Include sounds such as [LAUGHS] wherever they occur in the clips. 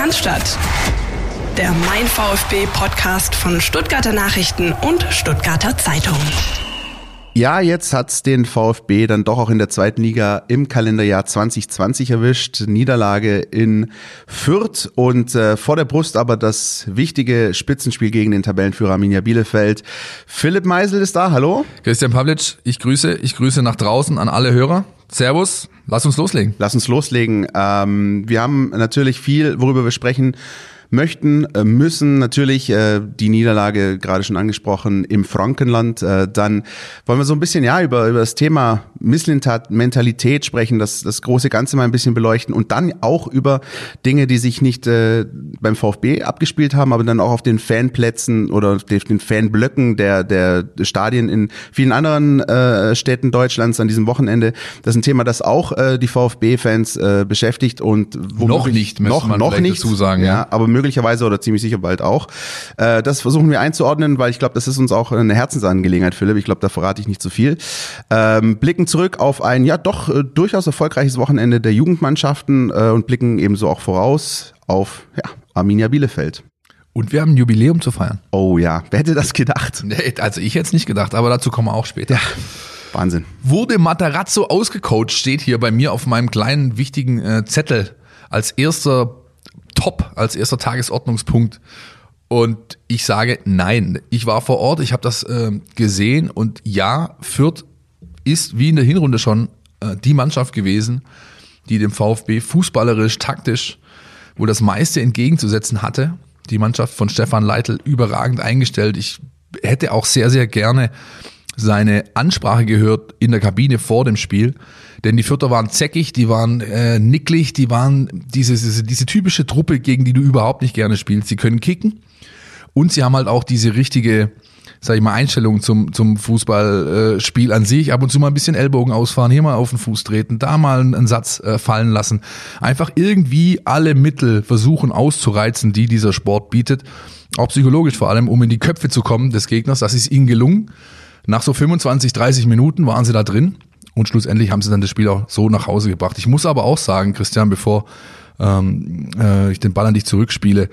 Cannstatt. Der Mein VfB Podcast von Stuttgarter Nachrichten und Stuttgarter Zeitung. Ja, jetzt hat's den VfB dann doch auch in der zweiten Liga im Kalenderjahr 2020 erwischt. Niederlage in Fürth und äh, vor der Brust aber das wichtige Spitzenspiel gegen den Tabellenführer Arminia Bielefeld. Philipp Meisel ist da, hallo. Christian Pavlic, ich grüße, ich grüße nach draußen an alle Hörer. Servus, lass uns loslegen. Lass uns loslegen. Ähm, wir haben natürlich viel, worüber wir sprechen möchten, äh, müssen natürlich äh, die Niederlage gerade schon angesprochen im Frankenland. Äh, dann wollen wir so ein bisschen ja über, über das Thema Misslintat, Mentalität sprechen, das, das große Ganze mal ein bisschen beleuchten und dann auch über Dinge, die sich nicht äh, beim VfB abgespielt haben, aber dann auch auf den Fanplätzen oder auf den Fanblöcken der, der Stadien in vielen anderen äh, Städten Deutschlands an diesem Wochenende. Das ist ein Thema, das auch äh, die VfB-Fans äh, beschäftigt und noch nicht, noch, noch nicht, dazu sagen. Ja, aber möglicherweise oder ziemlich sicher bald auch. Äh, das versuchen wir einzuordnen, weil ich glaube, das ist uns auch eine Herzensangelegenheit, Philipp. Ich glaube, da verrate ich nicht zu viel. Ähm, blicken zurück auf ein ja doch äh, durchaus erfolgreiches Wochenende der Jugendmannschaften äh, und blicken ebenso auch voraus auf ja, Arminia Bielefeld. Und wir haben ein Jubiläum zu feiern. Oh ja, wer hätte das gedacht? Nee, also ich hätte es nicht gedacht, aber dazu kommen wir auch später. Ja. Wahnsinn. Wurde Matarazzo ausgecoacht, steht hier bei mir auf meinem kleinen wichtigen äh, Zettel als erster top als erster Tagesordnungspunkt. Und ich sage nein. Ich war vor Ort, ich habe das äh, gesehen und ja, Fürth ist wie in der Hinrunde schon äh, die Mannschaft gewesen, die dem VfB fußballerisch, taktisch wo das meiste entgegenzusetzen hatte. Die Mannschaft von Stefan Leitl überragend eingestellt. Ich hätte auch sehr, sehr gerne seine Ansprache gehört in der Kabine vor dem Spiel. Denn die Vierter waren zäckig, die waren äh, nicklig, die waren diese, diese, diese typische Truppe, gegen die du überhaupt nicht gerne spielst. Sie können kicken und sie haben halt auch diese richtige, sag ich mal, Einstellung zum, zum Fußballspiel äh, an sich. Ab und zu mal ein bisschen Ellbogen ausfahren, hier mal auf den Fuß treten, da mal einen, einen Satz äh, fallen lassen. Einfach irgendwie alle Mittel versuchen auszureizen, die dieser Sport bietet. Auch psychologisch vor allem, um in die Köpfe zu kommen des Gegners. Das ist ihnen gelungen. Nach so 25, 30 Minuten waren sie da drin und schlussendlich haben sie dann das Spiel auch so nach Hause gebracht. Ich muss aber auch sagen, Christian, bevor ähm, äh, ich den Ball an dich zurückspiele,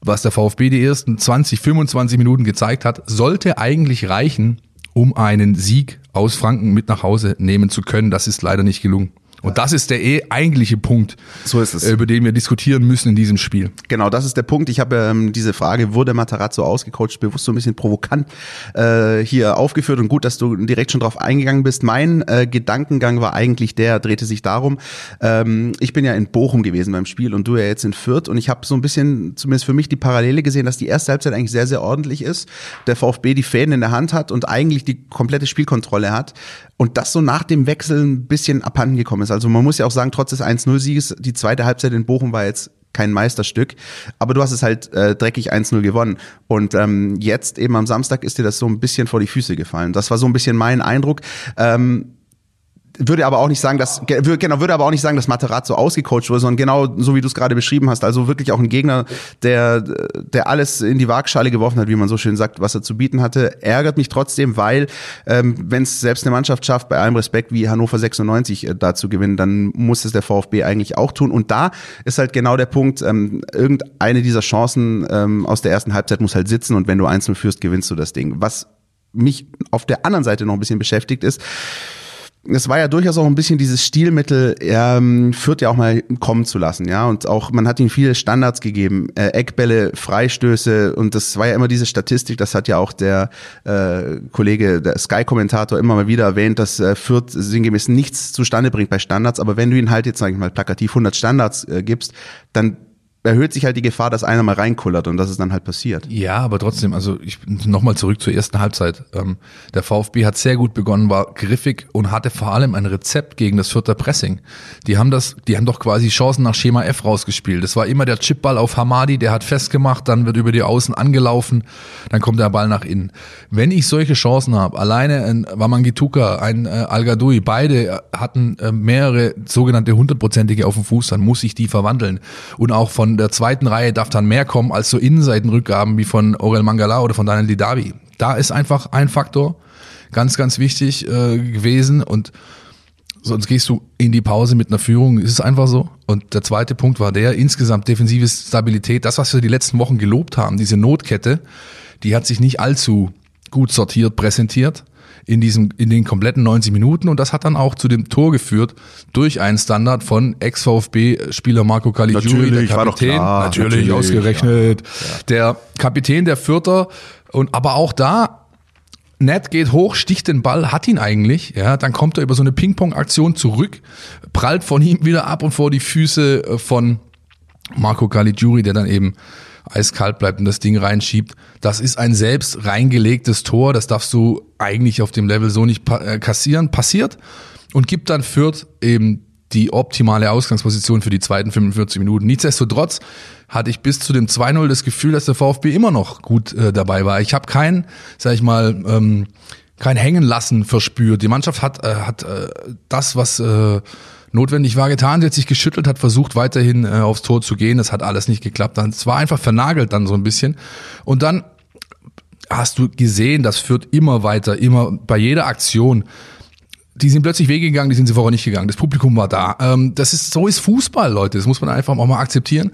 was der VfB die ersten 20, 25 Minuten gezeigt hat, sollte eigentlich reichen, um einen Sieg aus Franken mit nach Hause nehmen zu können. Das ist leider nicht gelungen. Und das ist der eh eigentliche Punkt, so ist es. über den wir diskutieren müssen in diesem Spiel. Genau, das ist der Punkt. Ich habe ähm, diese Frage, wurde Matarazzo ausgecoacht, bewusst so ein bisschen provokant äh, hier aufgeführt und gut, dass du direkt schon drauf eingegangen bist. Mein äh, Gedankengang war eigentlich der, drehte sich darum, ähm, ich bin ja in Bochum gewesen beim Spiel und du ja jetzt in Fürth und ich habe so ein bisschen, zumindest für mich, die Parallele gesehen, dass die erste Halbzeit eigentlich sehr, sehr ordentlich ist. Der VfB die Fäden in der Hand hat und eigentlich die komplette Spielkontrolle hat und das so nach dem Wechsel ein bisschen abhanden gekommen ist. Also man muss ja auch sagen, trotz des 1-0-Sieges, die zweite Halbzeit in Bochum war jetzt kein Meisterstück, aber du hast es halt äh, dreckig 1-0 gewonnen. Und ähm, jetzt eben am Samstag ist dir das so ein bisschen vor die Füße gefallen. Das war so ein bisschen mein Eindruck. Ähm, würde aber auch nicht sagen, dass genau würde aber auch nicht sagen, dass Materazzo ausgecoacht wurde, sondern genau so wie du es gerade beschrieben hast, also wirklich auch ein Gegner, der der alles in die Waagschale geworfen hat, wie man so schön sagt, was er zu bieten hatte, ärgert mich trotzdem, weil ähm, wenn es selbst eine Mannschaft schafft, bei allem Respekt wie Hannover 96 äh, da zu gewinnen, dann muss es der VfB eigentlich auch tun. Und da ist halt genau der Punkt, ähm, irgendeine dieser Chancen ähm, aus der ersten Halbzeit muss halt sitzen und wenn du einzeln führst, gewinnst du das Ding. Was mich auf der anderen Seite noch ein bisschen beschäftigt ist, es war ja durchaus auch ein bisschen dieses Stilmittel, ähm, Fürth ja auch mal kommen zu lassen, ja. Und auch, man hat ihm viele Standards gegeben, äh, Eckbälle, Freistöße und das war ja immer diese Statistik, das hat ja auch der äh, Kollege, der Sky-Kommentator immer mal wieder erwähnt, dass äh, Fürth sinngemäß nichts zustande bringt bei Standards, aber wenn du ihn halt jetzt, sag ich mal, plakativ 100 Standards äh, gibst, dann erhöht sich halt die Gefahr, dass einer mal reinkullert und das ist dann halt passiert. Ja, aber trotzdem, also ich nochmal zurück zur ersten Halbzeit. Ähm, der VfB hat sehr gut begonnen, war griffig und hatte vor allem ein Rezept gegen das vierte Pressing. Die haben das, die haben doch quasi Chancen nach Schema F rausgespielt. Das war immer der Chipball auf Hamadi, der hat festgemacht, dann wird über die Außen angelaufen, dann kommt der Ball nach innen. Wenn ich solche Chancen habe, alleine ein Wamangituka, ein äh, al beide hatten äh, mehrere sogenannte hundertprozentige auf dem Fuß, dann muss ich die verwandeln und auch von der zweiten Reihe darf dann mehr kommen als so Innenseitenrückgaben wie von Orel Mangala oder von Daniel Didavi. Da ist einfach ein Faktor ganz, ganz wichtig äh, gewesen und sonst gehst du in die Pause mit einer Führung, ist es einfach so. Und der zweite Punkt war der, insgesamt defensive Stabilität, das, was wir die letzten Wochen gelobt haben, diese Notkette, die hat sich nicht allzu gut sortiert, präsentiert in diesem, in den kompletten 90 Minuten. Und das hat dann auch zu dem Tor geführt durch einen Standard von Ex-VfB-Spieler Marco Caligiuri, der Kapitän, klar, natürlich, natürlich, ausgerechnet, der Kapitän der Vierter. Und aber auch da Ned geht hoch, sticht den Ball, hat ihn eigentlich, ja, dann kommt er über so eine Ping-Pong-Aktion zurück, prallt von ihm wieder ab und vor die Füße äh, von Marco Caligiuri, der dann eben eiskalt bleibt und das Ding reinschiebt. Das ist ein selbst reingelegtes Tor, das darfst du eigentlich auf dem Level so nicht äh, kassieren, passiert und gibt dann Fürth eben die optimale Ausgangsposition für die zweiten 45 Minuten. Nichtsdestotrotz hatte ich bis zu dem 2-0 das Gefühl, dass der VfB immer noch gut äh, dabei war. Ich habe kein, sag ich mal, ähm, kein Hängenlassen verspürt. Die Mannschaft hat, äh, hat äh, das, was äh, notwendig war, getan. Sie hat sich geschüttelt, hat versucht, weiterhin äh, aufs Tor zu gehen. Das hat alles nicht geklappt. Es war einfach vernagelt dann so ein bisschen. Und dann hast du gesehen, das führt immer weiter, immer bei jeder Aktion die sind plötzlich weggegangen, die sind sie vorher nicht gegangen. Das Publikum war da. Ähm, das ist so ist Fußball, Leute. Das muss man einfach auch mal akzeptieren,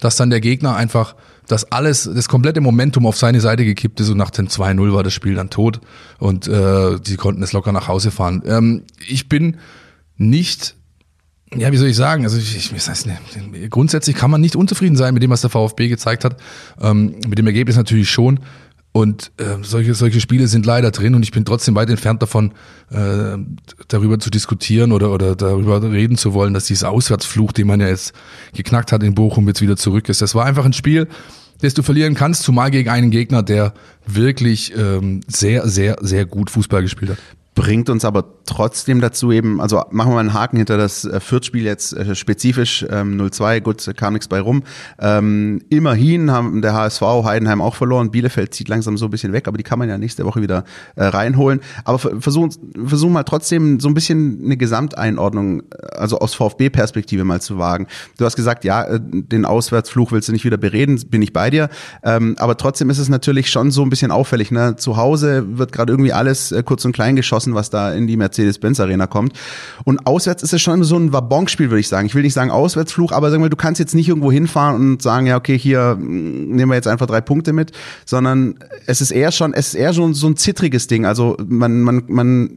dass dann der Gegner einfach das alles, das komplette Momentum auf seine Seite gekippt ist und nach dem 2-0 war das Spiel dann tot und äh, sie konnten es locker nach Hause fahren. Ähm, ich bin nicht ja, wie soll ich sagen? Also ich, ich das heißt, grundsätzlich kann man nicht unzufrieden sein mit dem, was der VfB gezeigt hat. Ähm, mit dem Ergebnis natürlich schon. Und äh, solche, solche Spiele sind leider drin und ich bin trotzdem weit entfernt davon, äh, darüber zu diskutieren oder, oder darüber reden zu wollen, dass dieser Auswärtsfluch, den man ja jetzt geknackt hat in Bochum, jetzt wieder zurück ist. Das war einfach ein Spiel, das du verlieren kannst, zumal gegen einen Gegner, der wirklich ähm, sehr, sehr, sehr gut Fußball gespielt hat bringt uns aber trotzdem dazu eben, also machen wir mal einen Haken hinter das äh, Fürth-Spiel jetzt äh, spezifisch, ähm, 0-2, gut, kam nichts bei rum. Ähm, immerhin haben der HSV Heidenheim auch verloren, Bielefeld zieht langsam so ein bisschen weg, aber die kann man ja nächste Woche wieder äh, reinholen. Aber versuchen versuchen mal trotzdem so ein bisschen eine Gesamteinordnung, äh, also aus VfB-Perspektive mal zu wagen. Du hast gesagt, ja, den Auswärtsfluch willst du nicht wieder bereden, bin ich bei dir. Ähm, aber trotzdem ist es natürlich schon so ein bisschen auffällig. Ne? Zu Hause wird gerade irgendwie alles äh, kurz und klein geschossen geschossen, was da in die Mercedes-Benz Arena kommt. Und auswärts ist es schon so ein Wabonspiel, würde ich sagen. Ich will nicht sagen Auswärtsfluch, aber sagen wir, du kannst jetzt nicht irgendwo hinfahren und sagen, ja, okay, hier mm, nehmen wir jetzt einfach drei Punkte mit, sondern es ist eher schon, es ist eher schon so ein zittriges Ding. Also man, man, man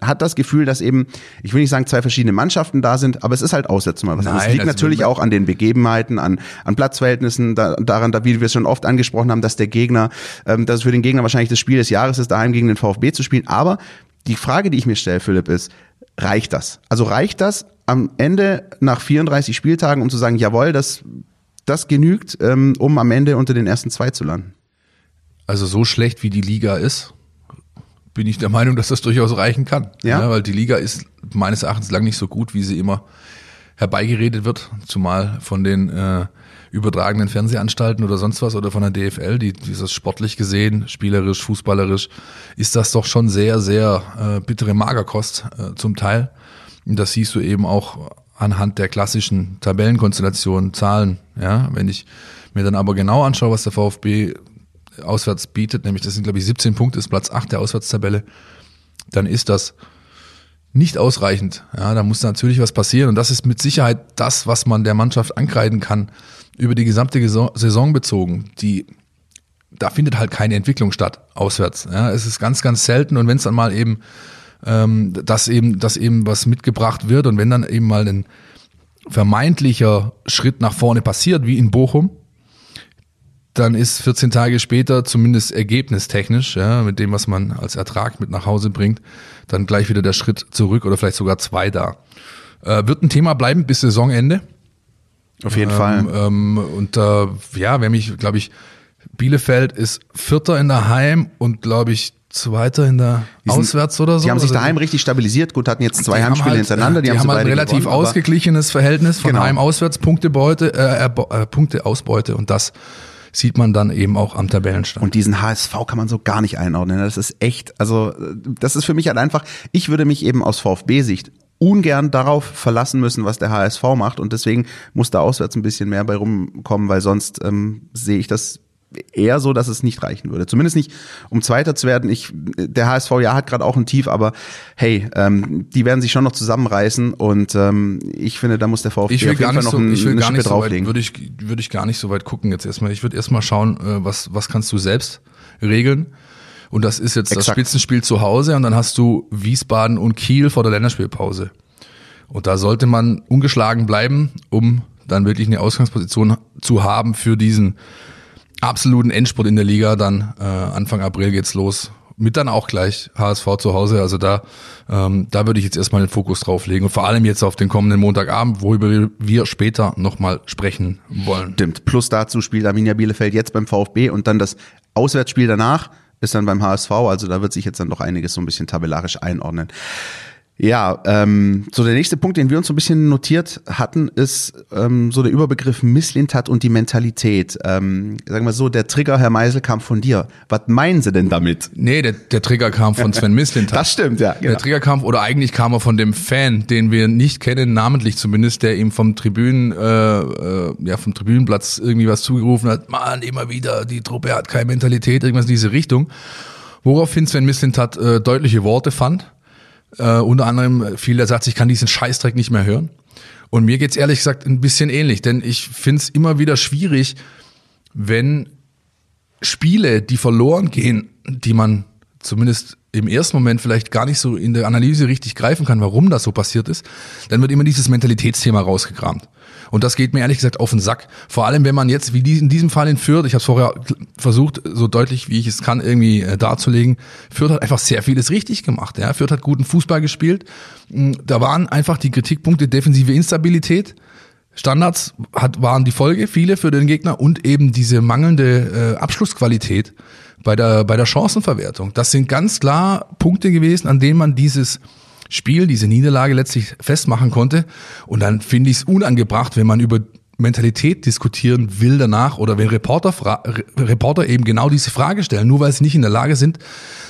hat das Gefühl, dass eben, ich will nicht sagen, zwei verschiedene Mannschaften da sind, aber es ist halt auswärts mal was. Nein, das liegt natürlich auch an den Begebenheiten, an, an Platzverhältnissen, da, daran, da, wie wir es schon oft angesprochen haben, dass der Gegner, ähm, dass es für den Gegner wahrscheinlich das Spiel des Jahres ist, daheim gegen den VfB zu spielen. Aber die Frage, die ich mir stelle, Philipp, ist, reicht das? Also reicht das am Ende nach 34 Spieltagen, um zu sagen, jawohl, das, das genügt, ähm, um am Ende unter den ersten zwei zu landen? Also so schlecht wie die Liga ist, bin ich der Meinung, dass das durchaus reichen kann. Ja? ja weil die Liga ist meines Erachtens lang nicht so gut, wie sie immer herbeigeredet wird, zumal von den äh, übertragenen Fernsehanstalten oder sonst was oder von der DFL, die dieses sportlich gesehen, spielerisch, fußballerisch, ist das doch schon sehr, sehr äh, bittere Magerkost äh, zum Teil. Und das siehst du eben auch anhand der klassischen Tabellenkonstellationen, Zahlen. Ja, wenn ich mir dann aber genau anschaue, was der VfB auswärts bietet, nämlich das sind glaube ich 17 Punkte, ist Platz 8 der Auswärtstabelle, dann ist das nicht ausreichend. Ja, da muss natürlich was passieren und das ist mit Sicherheit das, was man der Mannschaft ankreiden kann, über die gesamte Saison bezogen, die da findet halt keine Entwicklung statt auswärts. Ja, es ist ganz, ganz selten und wenn es dann mal eben ähm, dass eben, dass eben was mitgebracht wird und wenn dann eben mal ein vermeintlicher Schritt nach vorne passiert, wie in Bochum, dann ist 14 Tage später zumindest ergebnistechnisch, ja, mit dem, was man als Ertrag mit nach Hause bringt, dann gleich wieder der Schritt zurück oder vielleicht sogar zwei da. Äh, wird ein Thema bleiben bis Saisonende. Auf jeden ähm, Fall. Ähm, und äh, ja, wer mich, glaube ich, Bielefeld ist Vierter in der Heim und glaube ich Zweiter in der sind, Auswärts oder so. Die haben sich daheim richtig stabilisiert. Gut, hatten jetzt zwei Heimspiele halt, hintereinander. Die, die haben, haben halt ein relativ gewonnen, ausgeglichenes Verhältnis von genau. Heim-Auswärts-Punktebeute, äh, äh, Punkte-Ausbeute und das sieht man dann eben auch am Tabellenstand. Und diesen HSV kann man so gar nicht einordnen. Das ist echt, also das ist für mich halt einfach, ich würde mich eben aus VfB-Sicht ungern darauf verlassen müssen, was der HSV macht. Und deswegen muss da auswärts ein bisschen mehr bei rumkommen, weil sonst ähm, sehe ich das eher so, dass es nicht reichen würde. Zumindest nicht, um Zweiter zu werden. Ich, der HSV ja hat gerade auch ein Tief, aber hey, ähm, die werden sich schon noch zusammenreißen und ähm, ich finde, da muss der VfB ich will auf jeden Fall noch so, ein, ich will eine gar Schippe nicht so drauflegen. würde ich, würde ich gar nicht so weit gucken jetzt erstmal. Ich würde erstmal schauen, äh, was, was kannst du selbst regeln. Und das ist jetzt das Exakt. Spitzenspiel zu Hause und dann hast du Wiesbaden und Kiel vor der Länderspielpause. Und da sollte man ungeschlagen bleiben, um dann wirklich eine Ausgangsposition zu haben für diesen absoluten Endspurt in der Liga. Dann äh, Anfang April geht's los. Mit dann auch gleich HSV zu Hause. Also da, ähm, da würde ich jetzt erstmal den Fokus drauf legen. Und vor allem jetzt auf den kommenden Montagabend, worüber wir später nochmal sprechen wollen. Stimmt. Plus dazu spielt Arminia Bielefeld jetzt beim VfB und dann das Auswärtsspiel danach ist dann beim HSV. Also da wird sich jetzt dann doch einiges so ein bisschen tabellarisch einordnen. Ja, ähm, so der nächste Punkt, den wir uns so ein bisschen notiert hatten, ist ähm, so der Überbegriff Misslintat und die Mentalität. Ähm, sagen wir so, der Trigger, Herr Meisel, kam von dir. Was meinen Sie denn damit? Nee, der, der Trigger kam von Sven Mislintat. [LAUGHS] Das stimmt, ja. Der Trigger kam, oder eigentlich kam er von dem Fan, den wir nicht kennen, namentlich zumindest, der ihm vom Tribünen, äh, äh, ja, vom Tribünenplatz irgendwie was zugerufen hat, Mann, immer wieder, die Truppe hat keine Mentalität, irgendwas in diese Richtung. Woraufhin Sven Mislintat äh, deutliche Worte fand. Äh, unter anderem fiel der Satz, ich kann diesen Scheißdreck nicht mehr hören. Und mir geht's ehrlich gesagt ein bisschen ähnlich, denn ich find's immer wieder schwierig, wenn Spiele, die verloren gehen, die man zumindest im ersten Moment vielleicht gar nicht so in der Analyse richtig greifen kann, warum das so passiert ist, dann wird immer dieses Mentalitätsthema rausgekramt. Und das geht mir ehrlich gesagt auf den Sack. Vor allem, wenn man jetzt, wie in diesem Fall in Fürth, ich habe es vorher versucht, so deutlich wie ich es kann, irgendwie äh, darzulegen, Fürth hat einfach sehr vieles richtig gemacht. Ja? Fürth hat guten Fußball gespielt. Da waren einfach die Kritikpunkte defensive Instabilität, Standards hat, waren die Folge, viele für den Gegner und eben diese mangelnde äh, Abschlussqualität bei der, bei der Chancenverwertung. Das sind ganz klar Punkte gewesen, an denen man dieses Spiel, diese Niederlage letztlich festmachen konnte. Und dann finde ich es unangebracht, wenn man über Mentalität diskutieren will danach oder wenn Reporter, Reporter eben genau diese Frage stellen, nur weil sie nicht in der Lage sind,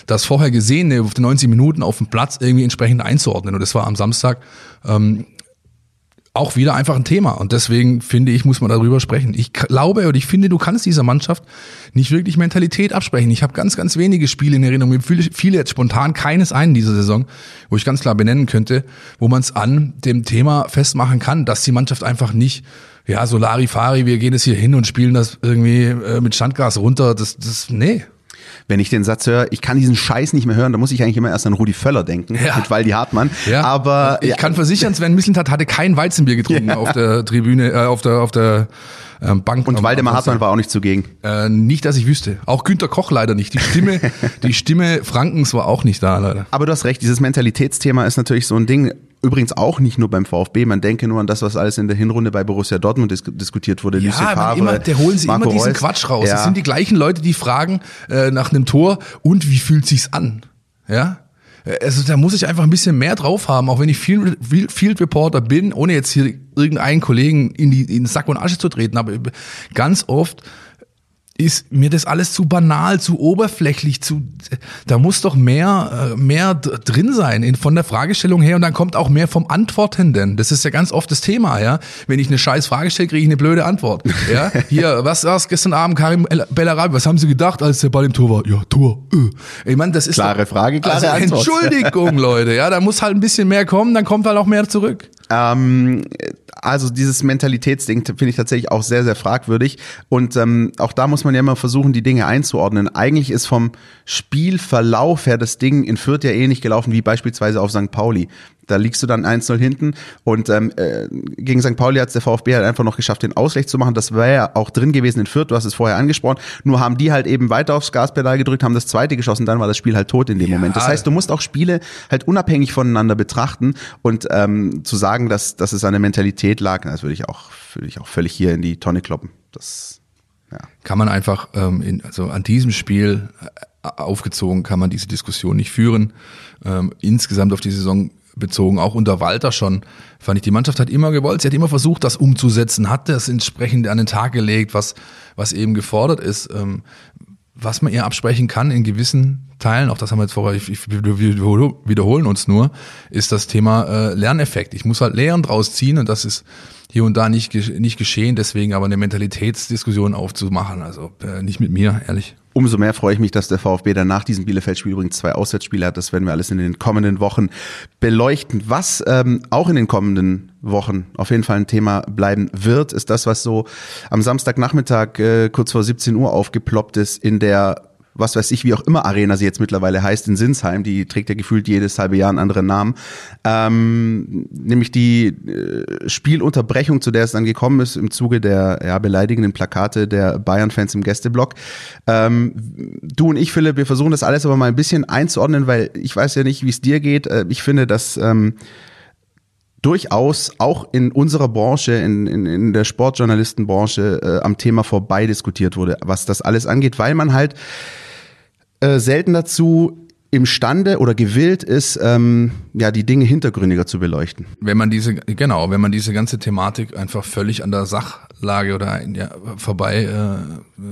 das vorher Gesehene auf die 90 Minuten auf dem Platz irgendwie entsprechend einzuordnen. Und das war am Samstag ähm, auch wieder einfach ein Thema. Und deswegen finde ich, muss man darüber sprechen. Ich glaube und ich finde, du kannst dieser Mannschaft nicht wirklich Mentalität absprechen. Ich habe ganz, ganz wenige Spiele in Erinnerung, mir viele, viele jetzt spontan keines einen dieser Saison, wo ich ganz klar benennen könnte, wo man es an dem Thema festmachen kann, dass die Mannschaft einfach nicht ja, Solari, Fari, wir gehen jetzt hier hin und spielen das irgendwie äh, mit Standgas runter. Das, das, nee, wenn ich den Satz höre, ich kann diesen Scheiß nicht mehr hören, da muss ich eigentlich immer erst an Rudi Völler denken, Ja. mit Waldi Hartmann. Ja, Aber ich ja, kann versichern, Sven Mislintat hatte kein Weizenbier getrunken auf der Tribüne, äh, auf der auf der ähm, Bank. und Waldemar Hartmann war auch nicht zugegen. Äh, nicht, dass ich wüsste. Auch Günter Koch leider nicht. Die Stimme, [LAUGHS] die Stimme Frankens war auch nicht da, leider. Aber du hast recht, dieses Mentalitätsthema ist natürlich so ein Ding. Übrigens auch nicht nur beim VfB. Man denke nur an das, was alles in der Hinrunde bei Borussia Dortmund dis diskutiert wurde. Ja, Favre, immer, der holen sie Marco immer diesen Reus. Quatsch raus. Ja. Das sind die gleichen Leute, die fragen äh, nach einem Tor und wie fühlt sich's an? Ja? Also da muss ich einfach ein bisschen mehr drauf haben, auch wenn ich Field, Field Reporter bin, ohne jetzt hier irgendeinen Kollegen in die in Sack und Asche zu treten, aber ganz oft ist mir das alles zu banal, zu oberflächlich, zu da muss doch mehr äh, mehr drin sein in, von der Fragestellung her und dann kommt auch mehr vom Antwortenden. Das ist ja ganz oft das Thema, ja. Wenn ich eine scheiß Frage stelle, kriege ich eine blöde Antwort. Ja, [LAUGHS] hier, was war's gestern Abend Karim El- Bellarabi, was haben Sie gedacht, als der Ball im Tor war? Ja, Tor. Äh. Ich meine, das ist Klare doch, Frage, klare also, Antwort. Entschuldigung, [LAUGHS] Leute, ja, da muss halt ein bisschen mehr kommen, dann kommt halt auch mehr zurück. Ähm, also dieses Mentalitätsding finde ich tatsächlich auch sehr, sehr fragwürdig. Und ähm, auch da muss man ja immer versuchen, die Dinge einzuordnen. Eigentlich ist vom Spielverlauf her das Ding in Fürth ja ähnlich gelaufen wie beispielsweise auf St. Pauli. Da liegst du dann 1-0 hinten und ähm, äh, gegen St. Pauli hat es der VfB halt einfach noch geschafft, den Ausgleich zu machen. Das wäre ja auch drin gewesen in Fürth, du hast es vorher angesprochen. Nur haben die halt eben weiter aufs Gaspedal gedrückt, haben das zweite geschossen, dann war das Spiel halt tot in dem Ja. Moment. Das heißt, du musst auch Spiele halt unabhängig voneinander betrachten und ähm, zu sagen, dass, dass es an der Mentalität lag, das würde ich auch, würde ich auch völlig hier in die Tonne kloppen. Das, ja. kann man einfach, ähm, in, also an diesem Spiel äh, aufgezogen, kann man diese Diskussion nicht führen. Ähm, insgesamt auf die Saison bezogen, auch unter Walter schon, fand ich, die Mannschaft hat immer gewollt, sie hat immer versucht, das umzusetzen, hat das entsprechend an den Tag gelegt, was, was eben gefordert ist. Ähm, was man ihr absprechen kann in gewissen Teilen, auch das haben wir jetzt vorher, ich, ich, wir wiederholen uns nur, ist das Thema äh, Lerneffekt. Ich muss halt Lehren draus ziehen und das ist hier und da nicht, nicht geschehen, deswegen aber eine Mentalitätsdiskussion aufzumachen. Also äh, nicht mit mir, ehrlich. Umso mehr freue ich mich, dass der VfB dann nach diesem Bielefeld-Spiel übrigens zwei Auswärtsspiele hat. Das werden wir alles in den kommenden Wochen beleuchten. Was ähm, auch in den kommenden Wochen auf jeden Fall ein Thema bleiben wird, ist das, was so am Samstagnachmittag äh, kurz vor 17 Uhr aufgeploppt ist in der was weiß ich, wie auch immer Arena sie jetzt mittlerweile heißt, in Sinsheim, die trägt ja gefühlt jedes halbe Jahr einen anderen Namen, ähm, nämlich die äh, Spielunterbrechung, zu der es dann gekommen ist im Zuge der ja, beleidigenden Plakate der Bayern-Fans im Gästeblock. Ähm, du und ich, Philipp, wir versuchen das alles aber mal ein bisschen einzuordnen, weil ich weiß ja nicht, wie es dir geht. Äh, ich finde, dass ähm, durchaus auch in unserer Branche, in, in, in der Sportjournalistenbranche äh, am Thema vorbei diskutiert wurde, was das alles angeht, weil man halt äh, selten dazu imstande oder gewillt ist, ähm, ja, die Dinge hintergründiger zu beleuchten. Wenn man diese, genau, wenn man diese ganze Thematik einfach völlig an der Sachlage oder ja, vorbei äh,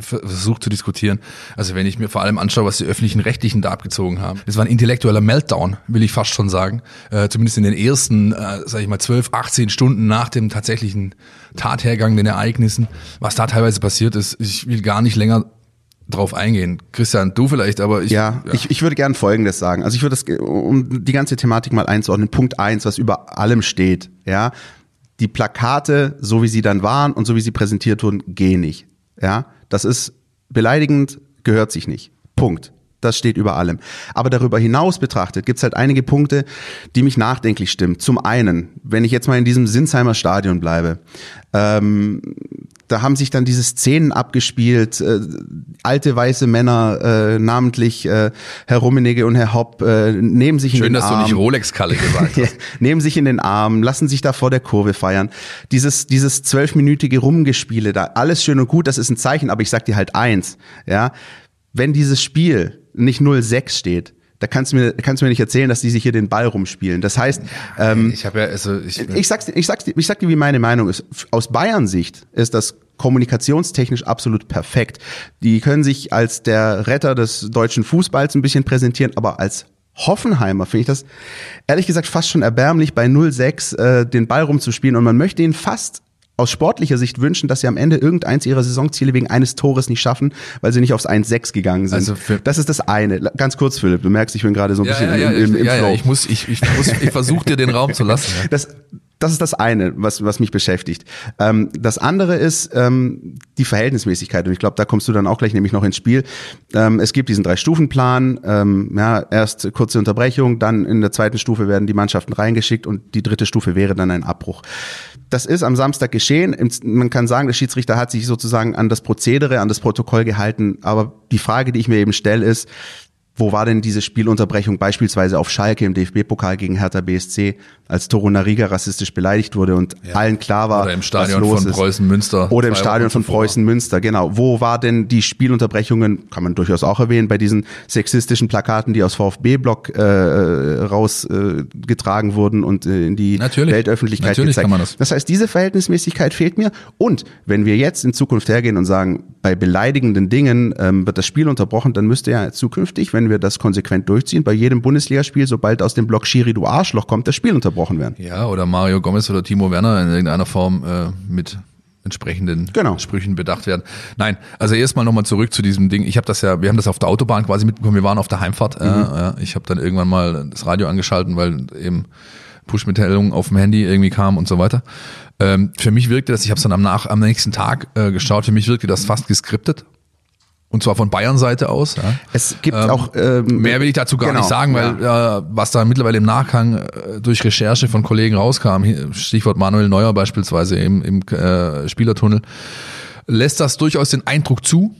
versucht zu diskutieren. Also wenn ich mir vor allem anschaue, was die öffentlichen Rechtlichen da abgezogen haben. Es war ein intellektueller Meltdown, will ich fast schon sagen. Äh, zumindest in den ersten, äh, sage ich mal, 12, 18 Stunden nach dem tatsächlichen Tathergang, den Ereignissen. Was da teilweise passiert ist, ich will gar nicht länger drauf eingehen. Christian, du vielleicht, aber ich. Ja, ja. Ich, ich würde gern Folgendes sagen. Also ich würde das, um die ganze Thematik mal einzuordnen, Punkt eins, was über allem steht, ja. Die Plakate, so wie sie dann waren und so wie sie präsentiert wurden, gehen nicht. Ja, das ist beleidigend, gehört sich nicht. Punkt. Das steht über allem. Aber darüber hinaus betrachtet gibt es halt einige Punkte, die mich nachdenklich stimmen. Zum einen, wenn ich jetzt mal in diesem Sinsheimer Stadion bleibe, ähm, da haben sich dann diese Szenen abgespielt, äh, alte weiße Männer, äh, namentlich äh, Herr Rummenigge und Herr Hopp, äh, nehmen sich Schön, in den Arm. Schön, dass du nicht Rolex-Kalle [LAUGHS] gesagt hast. nehmen sich in den Arm, lassen sich da vor der Kurve feiern. Dieses dieses zwölfminütige Rumgespiele da, alles schön und gut, das ist ein Zeichen, aber ich sag dir halt eins, ja, wenn dieses Spiel nicht 0-6 steht, da kannst du mir kannst du mir nicht erzählen, dass die sich hier den Ball rumspielen. Das heißt, ähm, ich habe ja also ich, ich sag's ich sag's ich sag dir, wie meine Meinung ist. Aus Bayern Sicht ist das kommunikationstechnisch absolut perfekt. Die können sich als der Retter des deutschen Fußballs ein bisschen präsentieren, aber als Hoffenheimer finde ich das ehrlich gesagt fast schon erbärmlich bei 0-6 äh, den Ball rumzuspielen und man möchte ihn fast aus sportlicher Sicht wünschen, dass sie am Ende irgendeins ihrer Saisonziele wegen eines Tores nicht schaffen, weil sie nicht aufs 1-6 gegangen sind. Also das ist das eine. Ganz kurz, Philipp, du merkst, ich bin gerade so ein ja, bisschen ja, ja, im, im, im ja, Flow. Ich muss, ich, ich muss, ich versuche dir den Raum zu lassen. [LAUGHS] Das, das ist das eine, was, was mich beschäftigt. Ähm, das andere ist ähm, die Verhältnismäßigkeit. Und ich glaube, da kommst du dann auch gleich nämlich noch ins Spiel. Ähm, es gibt diesen Drei-Stufen-Plan. Ähm, ja, erst kurze Unterbrechung, dann in der zweiten Stufe werden die Mannschaften reingeschickt und die dritte Stufe wäre dann ein Abbruch. Das ist am Samstag geschehen. Man kann sagen, der Schiedsrichter hat sich sozusagen an das Prozedere, an das Protokoll gehalten. Aber die Frage, die ich mir eben stelle, ist, wo war denn diese Spielunterbrechung beispielsweise auf Schalke im DFB-Pokal gegen Hertha BSC, als Toro Nariga rassistisch beleidigt wurde und ja. allen klar war, Oder im Stadion was los von Preußen Münster. Oder im Stadion von Preußen Münster, genau. Wo war denn die Spielunterbrechungen, kann man durchaus auch erwähnen, bei diesen sexistischen Plakaten, die aus VfB-Block äh, rausgetragen äh, wurden und äh, in die Natürlich. Weltöffentlichkeit Natürlich gezeigt. Kann man das. das heißt, diese Verhältnismäßigkeit fehlt mir. Und wenn wir jetzt in Zukunft hergehen und sagen, bei beleidigenden Dingen ähm, wird das Spiel unterbrochen, dann müsste ja zukünftig, wenn wir das konsequent durchziehen, bei jedem Bundesligaspiel, sobald aus dem Block Schiri du Arschloch kommt, das Spiel unterbrochen werden. Ja, oder Mario Gomez oder Timo Werner in irgendeiner Form äh, mit entsprechenden genau. Sprüchen bedacht werden. Nein, also erstmal nochmal zurück zu diesem Ding. Ich habe das ja, wir haben das auf der Autobahn quasi mitbekommen. Wir waren auf der Heimfahrt. Mhm. Äh, ich habe dann irgendwann mal das Radio angeschalten, weil eben Push-Mitteilungen auf dem Handy irgendwie kam und so weiter. Ähm, für mich wirkte das, ich habe es dann am, nach, am nächsten Tag äh, geschaut, für mich wirkte das fast geskriptet. Und zwar von Bayern Seite aus. Ja. Es gibt ähm, auch ähm, mehr will ich dazu gar genau, nicht sagen, weil ja. äh, was da mittlerweile im Nachgang äh, durch Recherche von Kollegen rauskam, Stichwort Manuel Neuer beispielsweise im, im äh, Spielertunnel, lässt das durchaus den Eindruck zu.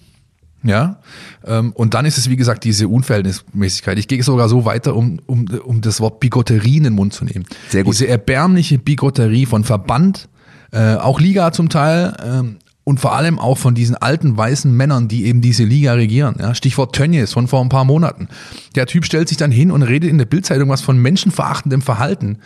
Ja, ähm, und dann ist es wie gesagt diese Unverhältnismäßigkeit. Ich gehe sogar so weiter, um, um, um das Wort Bigotterie in den Mund zu nehmen. Sehr gut. Diese erbärmliche Bigotterie von Verband, äh, auch Liga zum Teil, ähm, und vor allem auch von diesen alten weißen Männern, die eben diese Liga regieren. Ja, Stichwort Tönnies von vor ein paar Monaten. Der Typ stellt sich dann hin und redet in der Bildzeitung was von menschenverachtendem Verhalten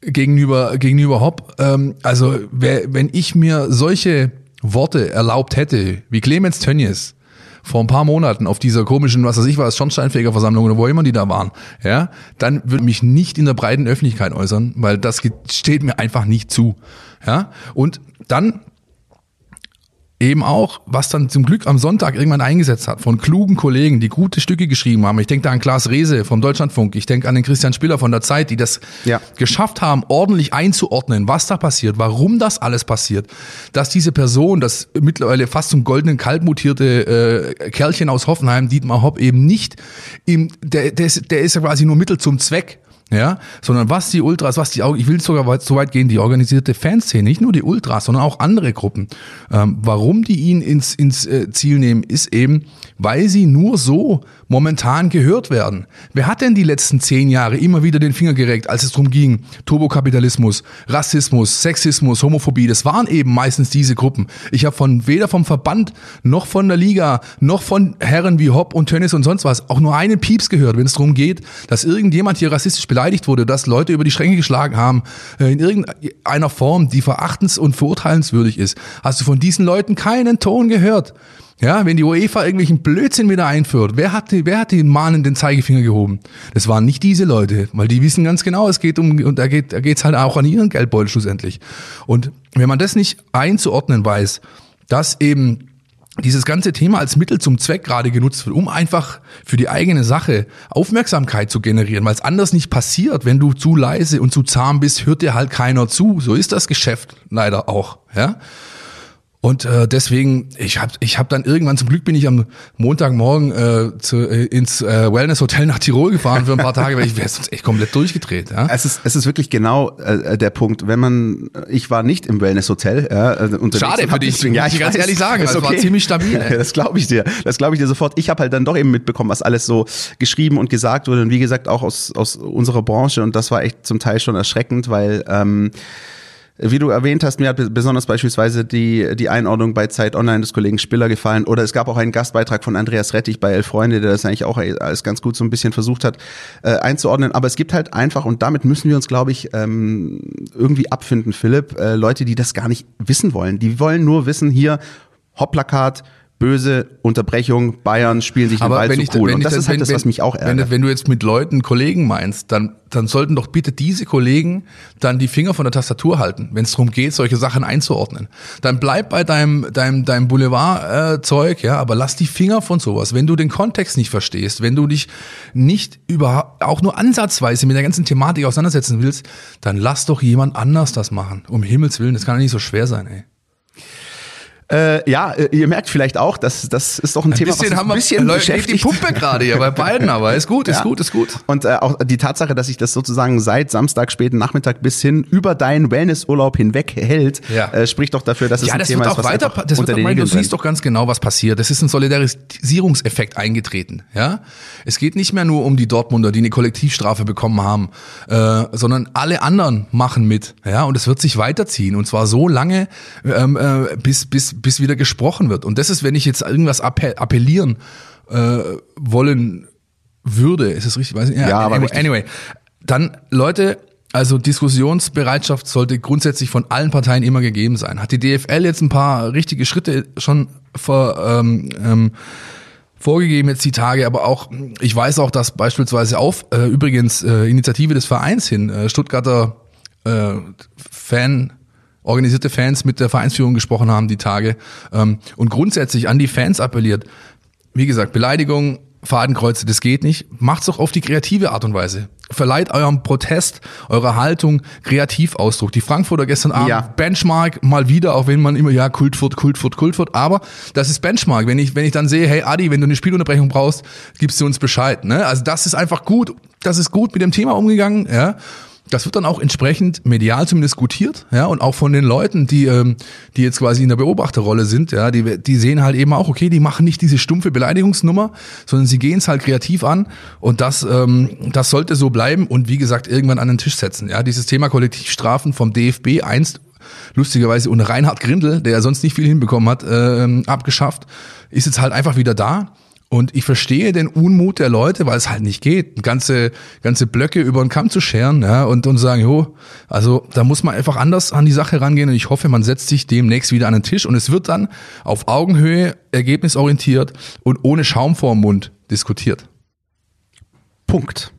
gegenüber gegenüber Hopp. Ähm, also wer, wenn ich mir solche Worte erlaubt hätte, wie Clemens Tönnies vor ein paar Monaten auf dieser komischen, was weiß ich was, Schornsteinfegerversammlung oder wo immer die da waren, ja, dann würde mich nicht in der breiten Öffentlichkeit äußern, weil das steht mir einfach nicht zu, ja. Und dann eben auch, was dann zum Glück am Sonntag irgendwann eingesetzt hat, von klugen Kollegen, die gute Stücke geschrieben haben. Ich denke da an Klaas Rehse vom Deutschlandfunk, ich denke an den Christian Spiller von der Zeit, die das ja. geschafft haben, ordentlich einzuordnen, was da passiert, warum das alles passiert, dass diese Person, das mittlerweile fast zum goldenen Kalb mutierte äh, Kerlchen aus Hoffenheim, Dietmar Hopp, eben nicht, im, der, der, ist, der ist ja quasi nur Mittel zum Zweck ja, sondern was die Ultras, was die, ich will sogar so weit gehen, die organisierte Fanszene, nicht nur die Ultras, sondern auch andere Gruppen. Ähm, warum die ihn ins, ins äh, Ziel nehmen, ist eben, weil sie nur so momentan gehört werden. Wer hat denn die letzten zehn Jahre immer wieder den Finger gereckt, als es darum ging, Turbokapitalismus, Rassismus, Sexismus, Homophobie, das waren eben meistens diese Gruppen. Ich habe von weder vom Verband noch von der Liga noch von Herren wie Hopp und Tönnis und sonst was auch nur einen Pieps gehört, wenn es darum geht, dass irgendjemand hier rassistisch beleidigt wurde, dass Leute über die Stränge geschlagen haben, äh, in irgendeiner Form, die verachtens- und verurteilenswürdig ist. Hast du von diesen Leuten keinen Ton gehört? Ja, wenn die UEFA irgendwelchen Blödsinn wieder einführt, wer hat, wer hat den mahnenden Zeigefinger gehoben? Das waren nicht diese Leute, weil die wissen ganz genau, es geht um, und da geht, da geht's halt auch an ihren Geldbeutel schlussendlich. Und wenn man das nicht einzuordnen weiß, dass eben dieses ganze Thema als Mittel zum Zweck gerade genutzt wird, um einfach für die eigene Sache Aufmerksamkeit zu generieren, weil es anders nicht passiert. Wenn du zu leise und zu zahm bist, hört dir halt keiner zu. So ist das Geschäft leider auch. Ja. Und äh, deswegen, ich habe ich hab dann irgendwann, zum Glück bin ich am Montagmorgen äh, zu, äh, ins äh, Wellness Hotel nach Tirol gefahren für ein paar Tage, weil ich wäre sonst echt komplett durchgedreht. Ja? Es, ist, es ist wirklich genau äh, der Punkt. Wenn man, ich war nicht im Wellness Hotel. Ja, äh, Schade für dich, deswegen, ja, ich ganz weiß, ehrlich sagen, es okay. war ziemlich stabil. Ey. [LAUGHS] Das glaube ich dir, das glaube ich dir sofort. Ich habe halt dann doch eben mitbekommen, was alles so geschrieben und gesagt wurde und wie gesagt auch aus, aus unserer Branche und das war echt zum Teil schon erschreckend, weil ähm, wie du erwähnt hast, mir hat besonders beispielsweise die, die Einordnung bei Zeit Online des Kollegen Spiller gefallen. Oder es gab auch einen Gastbeitrag von Andreas Rettich bei Elf Freunde, der das eigentlich auch alles ganz gut so ein bisschen versucht hat äh, einzuordnen. Aber es gibt halt einfach, und damit müssen wir uns, glaube ich, ähm, irgendwie abfinden, Philipp, äh, Leute, die das gar nicht wissen wollen. Die wollen nur wissen, hier, Hopplakat, böse Unterbrechung, Bayern spielen sich den Ball zu ich, cool. Und das, das ist halt wenn, das, was mich auch ärgert. Wenn, wenn, du jetzt mit Leuten, Kollegen meinst, dann, dann sollten doch bitte diese Kollegen dann die Finger von der Tastatur halten, wenn es darum geht, solche Sachen einzuordnen. Dann bleib bei deinem, deinem, deinem Boulevard-Zeug, äh, ja, aber lass die Finger von sowas. Wenn du den Kontext nicht verstehst, wenn du dich nicht über, auch nur ansatzweise mit der ganzen Thematik auseinandersetzen willst, dann lass doch jemand anders das machen. Um Himmels Willen, das kann ja nicht so schwer sein, ey. Äh, ja, äh, ihr merkt vielleicht auch, dass das ist doch ein, ein Thema, bisschen was uns ein bisschen wir, beschäftigt. die Pumpe gerade hier bei [LAUGHS] beiden, aber ist gut, ist ja. gut, ist gut. Und äh, auch die Tatsache, dass sich das sozusagen seit Samstag späten Nachmittag bis hin über deinen Wellnessurlaub hinweg hält, ja. äh, spricht doch dafür, dass es ja, ein Thema ist, was weiter, das unter wird den Du siehst doch ganz genau, was passiert. Das ist ein Solidarisierungseffekt eingetreten. Ja, es geht nicht mehr nur um die Dortmunder, die eine Kollektivstrafe bekommen haben, äh, sondern alle anderen machen mit. Ja, und es wird sich weiterziehen und zwar so lange, ähm, äh, bis bis bis wieder gesprochen wird. Und das ist, wenn ich jetzt irgendwas appellieren äh, wollen würde, ist es richtig? Weiß ich, ja, ja aber anyway, anyway, dann Leute, also Diskussionsbereitschaft sollte grundsätzlich von allen Parteien immer gegeben sein. Hat die DFL jetzt ein paar richtige Schritte schon vor, ähm, ähm, vorgegeben jetzt die Tage, aber auch, ich weiß auch, dass beispielsweise auf, äh, übrigens äh, Initiative des Vereins hin, äh, Stuttgarter äh, Fan organisierte Fans mit der Vereinsführung gesprochen haben die Tage ähm, und grundsätzlich an die Fans appelliert. Wie gesagt, Beleidigung, Fadenkreuze, das geht nicht. Macht's doch auf die kreative Art und Weise. Verleiht eurem Protest, eurer Haltung Kreativausdruck. Die Frankfurter gestern Abend, ja. Benchmark mal wieder, auch wenn man immer, ja, Kultfurt, Kultfurt, Kultfurt, aber das ist Benchmark. Wenn ich, wenn ich dann sehe, hey Adi, wenn du eine Spielunterbrechung brauchst, gibst du uns Bescheid. Ne? Also das ist einfach gut. Das ist gut mit dem Thema umgegangen, ja das wird dann auch entsprechend medial zumindest gutiert, ja, und auch von den Leuten, die, ähm, die jetzt quasi in der Beobachterrolle sind, ja, die, die sehen halt eben auch, okay, die machen nicht diese stumpfe Beleidigungsnummer, sondern sie gehen es halt kreativ an und das, ähm, das sollte so bleiben und wie gesagt irgendwann an den Tisch setzen, ja, dieses Thema Kollektivstrafen vom DFB einst lustigerweise unter Reinhard Grindel, der ja sonst nicht viel hinbekommen hat, äh, abgeschafft, ist jetzt halt einfach wieder da Und ich verstehe den Unmut der Leute, weil es halt nicht geht, ganze, ganze Blöcke über den Kamm zu scheren ja, und, und sagen, jo, also da muss man einfach anders an die Sache rangehen und ich hoffe, man setzt sich demnächst wieder an den Tisch und es wird dann auf Augenhöhe, ergebnisorientiert und ohne Schaum vor dem Mund diskutiert. Punkt.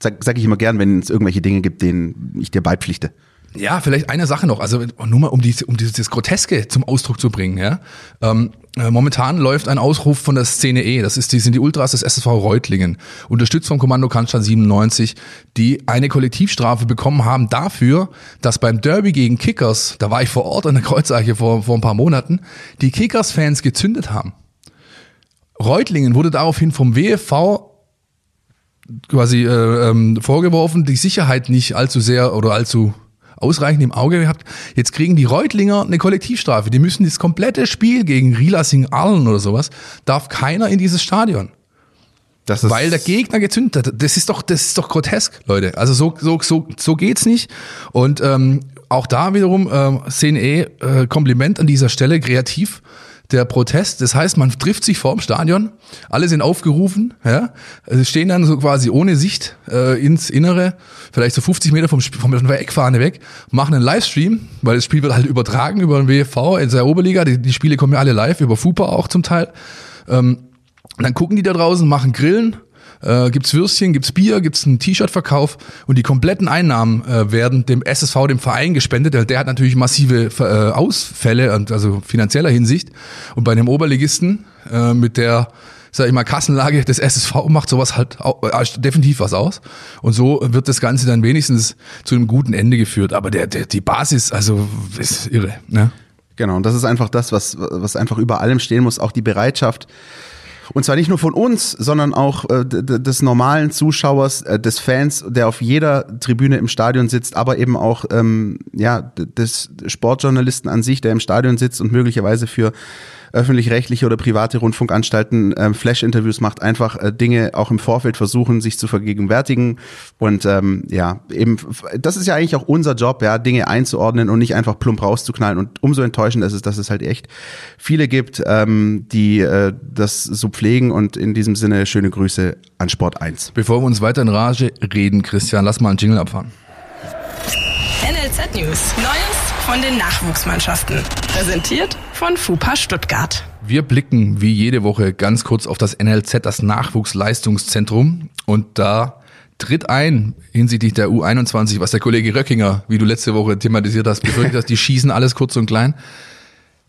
Sag, sag ich immer gern, wenn es irgendwelche Dinge gibt, denen ich dir beipflichte. Ja, vielleicht eine Sache noch, also nur mal um, die, um dieses Groteske zum Ausdruck zu bringen. Ja? Ähm, äh, momentan läuft ein Ausruf von der Szene E, das ist, die sind die Ultras des SSV Reutlingen, unterstützt vom Kommando Cannstatt 97, die eine Kollektivstrafe bekommen haben dafür, dass beim Derby gegen Kickers, da war ich vor Ort an der Kreuzeiche vor, vor ein paar Monaten, die Kickers-Fans gezündet haben. Reutlingen wurde daraufhin vom WFV quasi äh, ähm, vorgeworfen, die Sicherheit nicht allzu sehr oder allzu ausreichend im Auge gehabt. Jetzt kriegen die Reutlinger eine Kollektivstrafe. Die müssen das komplette Spiel gegen Rielassing Arlen oder sowas, darf keiner in dieses Stadion. Weil der Gegner gezündet hat. Das ist doch, das ist doch grotesk, Leute. Also so, so, so, so geht's nicht. Und ähm, auch da wiederum ähm, CNE äh, Kompliment an dieser Stelle, kreativ der Protest. Das heißt, man trifft sich vor dem Stadion, alle sind aufgerufen, ja, also stehen dann so quasi ohne Sicht äh, ins Innere, vielleicht so 50 Meter vom, vom von der Eckfahne weg, machen einen Livestream, weil das Spiel wird halt übertragen über den WFV in der Oberliga. Die, die Spiele kommen ja alle live über FUPA auch zum Teil. Ähm, dann gucken die da draußen, machen Grillen, äh, gibt's Würstchen, gibt's Bier, gibt's einen T-Shirt-Verkauf und die kompletten Einnahmen äh, werden dem SSV, dem Verein gespendet. Der, der hat natürlich massive äh, Ausfälle, also finanzieller Hinsicht. Und bei einem Oberligisten äh, mit der sag ich mal, Kassenlage des SSV macht sowas halt auch, äh, definitiv was aus. Und so wird das Ganze dann wenigstens zu einem guten Ende geführt. Aber der, der die Basis, also ist irre. Ne? Genau, und das ist einfach das, was, was einfach über allem stehen muss, auch die Bereitschaft, und zwar nicht nur von uns, sondern auch äh, des normalen Zuschauers, äh, des Fans, der auf jeder Tribüne im Stadion sitzt, aber eben auch ähm, ja, des Sportjournalisten an sich, der im Stadion sitzt und möglicherweise für öffentlich-rechtliche oder private Rundfunkanstalten ähm, Flash-Interviews macht, einfach äh, Dinge auch im Vorfeld versuchen, sich zu vergegenwärtigen. Und ähm, ja, eben, das ist ja eigentlich auch unser Job, ja, Dinge einzuordnen und nicht einfach plump rauszuknallen. Und umso enttäuschender ist es, dass es halt echt viele gibt, ähm, die äh, das so pflegen. Und in diesem Sinne schöne Grüße an Sport 1. Bevor wir uns weiter in Rage reden, Christian, lass mal einen Jingle abfahren. NLZ News. Neues von den Nachwuchsmannschaften. Präsentiert von FUPA Stuttgart. Wir blicken wie jede Woche ganz kurz auf das NLZ, das Nachwuchsleistungszentrum. Und da tritt ein hinsichtlich der U21, was der Kollege Röckinger, wie du letzte Woche thematisiert hast, befürchtet hast, die schießen alles kurz und klein.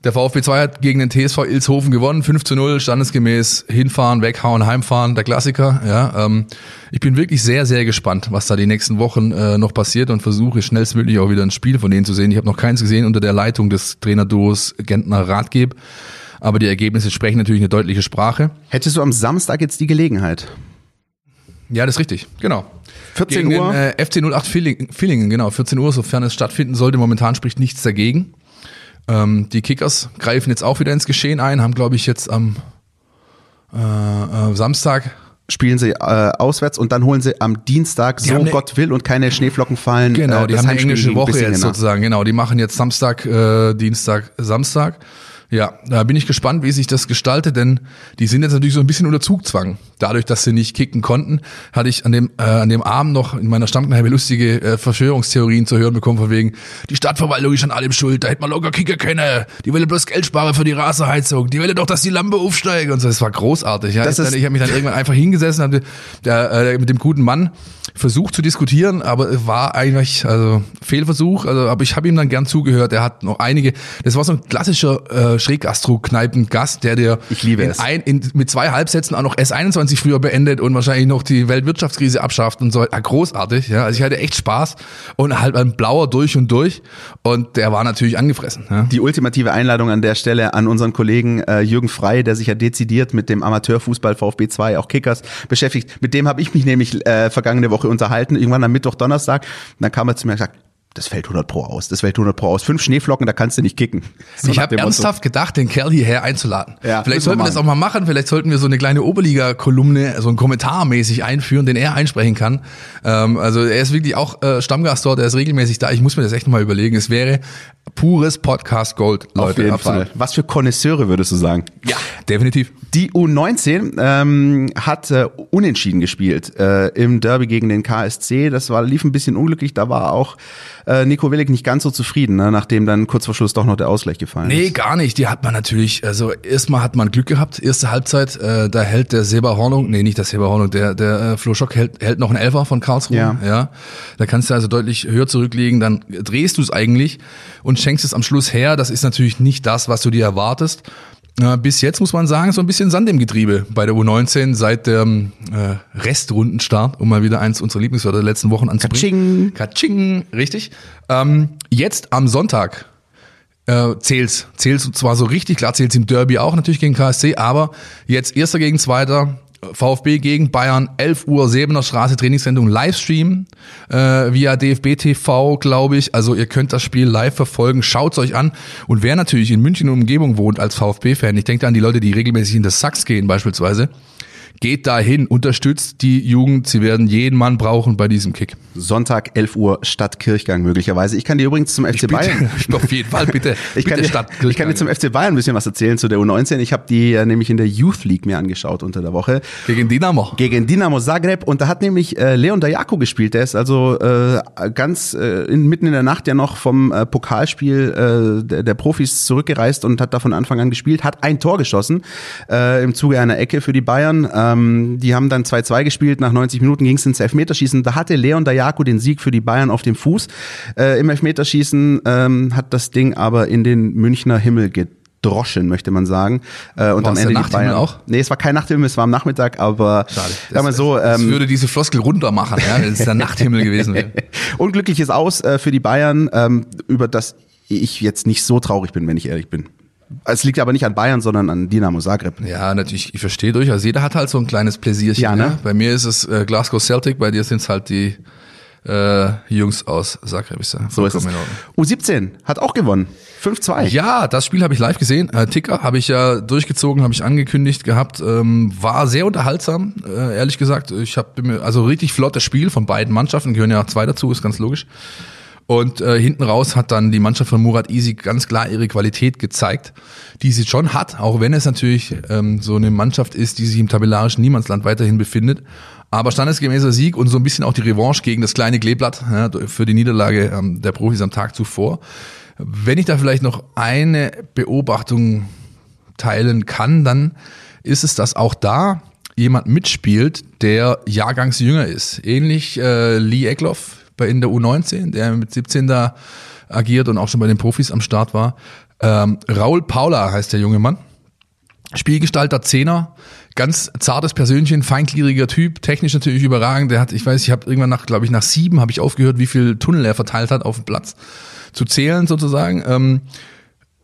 Der VfB 2 hat gegen den TSV Ilshofen gewonnen, 5 zu 0, standesgemäß hinfahren, weghauen, heimfahren, der Klassiker. Ja, ähm, ich bin wirklich sehr, sehr gespannt, was da die nächsten Wochen äh, noch passiert und versuche schnellstmöglich auch wieder ein Spiel von denen zu sehen. Ich habe noch keins gesehen unter der Leitung des Trainerduos Gentner Ratgeb, aber die Ergebnisse sprechen natürlich eine deutliche Sprache. Hättest du am Samstag jetzt die Gelegenheit? Ja, das ist richtig, genau. 14 Gegen Uhr. Den, äh, FC 08 Villingen, Villingen, genau, 14 Uhr, sofern es stattfinden sollte. Momentan spricht nichts dagegen. Ähm, die Kickers greifen jetzt auch wieder ins Geschehen ein, haben, glaube ich, jetzt am äh, äh, Samstag spielen sie äh, auswärts und dann holen sie am Dienstag, so haben eine- Gott will und keine Schneeflocken fallen. Genau, äh, die haben eine englische Woche Bissingen jetzt nach. sozusagen. Genau, die machen jetzt Samstag, äh, Dienstag, Samstag. Ja, da bin ich gespannt, wie sich das gestaltet, denn die sind jetzt natürlich so ein bisschen unter Zugzwang. Dadurch, dass sie nicht kicken konnten, hatte ich an dem, äh, an dem Abend noch in meiner Stammkneipe lustige äh, Verschwörungstheorien zu hören bekommen, von wegen, die Stadtverwaltung ist an allem schuld, da hätte man locker kicken können, die will bloß Geld sparen für die Rasenheizung, die will doch, dass die Lampe aufsteigt und so. Das war großartig. Ja. Das ich ich habe mich dann irgendwann einfach hingesessen, habe äh, mit dem guten Mann versucht zu diskutieren, aber es war eigentlich also Fehlversuch. Also, aber ich habe ihm dann gern zugehört. Er hat noch einige. Das war so ein klassischer äh, Schräggastro-Kneipen-Gast, der dir Ich liebe in es. Ein, in, mit zwei Halbsätzen auch noch S21 früher beendet und wahrscheinlich noch die Weltwirtschaftskrise abschafft und so. Ah, großartig. Ja, also ich hatte echt Spaß und halt ein blauer durch und durch. Und der war natürlich angefressen. Ja. Die ultimative Einladung an der Stelle an unseren Kollegen äh, Jürgen Frei, der sich ja dezidiert mit dem Amateurfußball VfB 2, auch Kickers, beschäftigt. Mit dem habe ich mich nämlich äh, vergangene Woche unterhalten, irgendwann am Mittwoch, Donnerstag. Und dann kam er zu mir und gesagt, das fällt 100 pro aus. Das fällt 100 pro aus. Fünf Schneeflocken, da kannst du nicht kicken. So ich habe ernsthaft gedacht, den Kerl hierher einzuladen. Ja, vielleicht sollten wir das auch mal machen. Vielleicht sollten wir so eine kleine Oberliga-Kolumne, so ein Kommentarmäßig einführen, den er einsprechen kann. Ähm, also er ist wirklich auch äh, Stammgast dort, er ist regelmäßig da. Ich muss mir das echt nochmal überlegen. Es wäre pures Podcast Gold, Leute. Auf jeden absolut. Fall. Was für Konnoisseure würdest du sagen? Ja, definitiv. Die U19 ähm, hat äh, unentschieden gespielt äh, im Derby gegen den KSC. Das war lief ein bisschen unglücklich. Da war auch äh, Nico Willig nicht ganz so zufrieden, ne, nachdem dann kurz vor Schluss doch noch der Ausgleich gefallen Nee, ist. gar nicht. Die hat man natürlich, also erstmal hat man Glück gehabt, erste Halbzeit, äh, da hält der Seba Hornung, nee, nicht der Seba Hornung, der, der äh, Flo Schock hält, hält noch einen Elfer von Karlsruhe. Ja. ja. Da kannst du also deutlich höher zurücklegen, dann drehst du es eigentlich und schenkst es am Schluss her. Das ist natürlich nicht das, was du dir erwartest. Bis jetzt muss man sagen, so ein bisschen Sand im Getriebe bei der U19 seit dem äh, Restrundenstart, um mal wieder eins unserer Lieblingswörter der letzten Wochen anzubringen. Katsching, richtig. Ähm, jetzt am Sonntag äh, zählt's. Zählt's zwar so richtig, klar zählt's im Derby auch natürlich gegen KSC, aber jetzt Erster gegen Zweiter, VfB gegen Bayern, 11 Uhr, Säbener Straße, Trainingssendung, Livestream äh, via DFB TV, glaube ich. Also ihr könnt das Spiel live verfolgen, schaut's euch an. Und wer natürlich in München und Umgebung wohnt als VfB-Fan, ich denke an die Leute, die regelmäßig in das Sachs gehen beispielsweise, geht dahin, unterstützt die Jugend, sie werden jeden Mann brauchen bei diesem Kick. Sonntag 11 Uhr Stadtkirchgang möglicherweise. Ich kann dir übrigens zum FC Bayern [LAUGHS] Auf jeden Fall, bitte. [LAUGHS] Ich kann, bitte dir, Stadt, ich kann dir zum FC Bayern ein bisschen was erzählen zu der U19. Ich habe die äh, nämlich in der Youth League mir angeschaut unter der Woche. Gegen Dynamo. Gegen Dinamo Zagreb und da hat nämlich äh, Leon Dajako gespielt. Der ist also äh, ganz äh, in, mitten in der Nacht ja noch vom äh, Pokalspiel äh, der, der Profis zurückgereist und hat da von Anfang an gespielt, hat ein Tor geschossen äh, im Zuge einer Ecke für die Bayern. Ähm, die haben dann 2-2 gespielt, nach 90 Minuten ging es ins Elfmeterschießen. Da hatte Leon Dajako den Sieg für die Bayern auf dem Fuß. Äh, Im Elfmeterschießen ähm, hat das Ding aber in den Münchner Himmel gedroschen, möchte man sagen. Äh, und War am es Ende die Bayern. Auch? Nee, es war kein Nachthimmel, es war am Nachmittag, aber Schade. sag mal so, ähm, würde diese Floskel runter machen, ja, wenn es der [LAUGHS] Nachthimmel gewesen wäre. [LAUGHS] unglückliches Aus äh, für die Bayern, ähm, über das ich jetzt nicht so traurig bin, wenn ich ehrlich bin. Es liegt aber nicht an Bayern, sondern an Dynamo Zagreb. Ja, natürlich, ich verstehe durch. Also jeder hat halt so ein kleines Pläsierchen. Ja, ne? Bei mir ist es äh, Glasgow Celtic, bei dir sind es halt die äh, Jungs aus Zagreb. Ist ja So ist es. vollkommen in Ordnung. U17 hat auch gewonnen. 5-2. Ja, das Spiel habe ich live gesehen. Äh, Ticker habe ich ja durchgezogen, habe ich angekündigt gehabt. Ähm, war sehr unterhaltsam, äh, ehrlich gesagt. Ich habe mir also richtig flottes Spiel von beiden Mannschaften, gehören ja zwei dazu, ist ganz logisch. Und äh, hinten raus hat dann die Mannschaft von Murat Easy ganz klar ihre Qualität gezeigt, die sie schon hat, auch wenn es natürlich ähm, so eine Mannschaft ist, die sich im tabellarischen Niemandsland weiterhin befindet. Aber standesgemäßer Sieg und so ein bisschen auch die Revanche gegen das kleine Kleeblatt ja, für die Niederlage ähm, der Profis am Tag zuvor. Wenn ich da vielleicht noch eine Beobachtung teilen kann, dann ist es, dass auch da jemand mitspielt, der jahrgangsjünger ist. Ähnlich äh, Lee Eckloff bei in der U19, der mit 17 da agiert und auch schon bei den Profis am Start war. Ähm, Raul Paula heißt der junge Mann. Spielgestalter Zehner, ganz zartes Persönchen, feingliedriger Typ, technisch natürlich überragend. Der hat, ich weiß, ich habe irgendwann nach, glaube ich, nach sieben habe ich aufgehört, wie viel Tunnel er verteilt hat auf dem Platz zu zählen sozusagen. Ähm,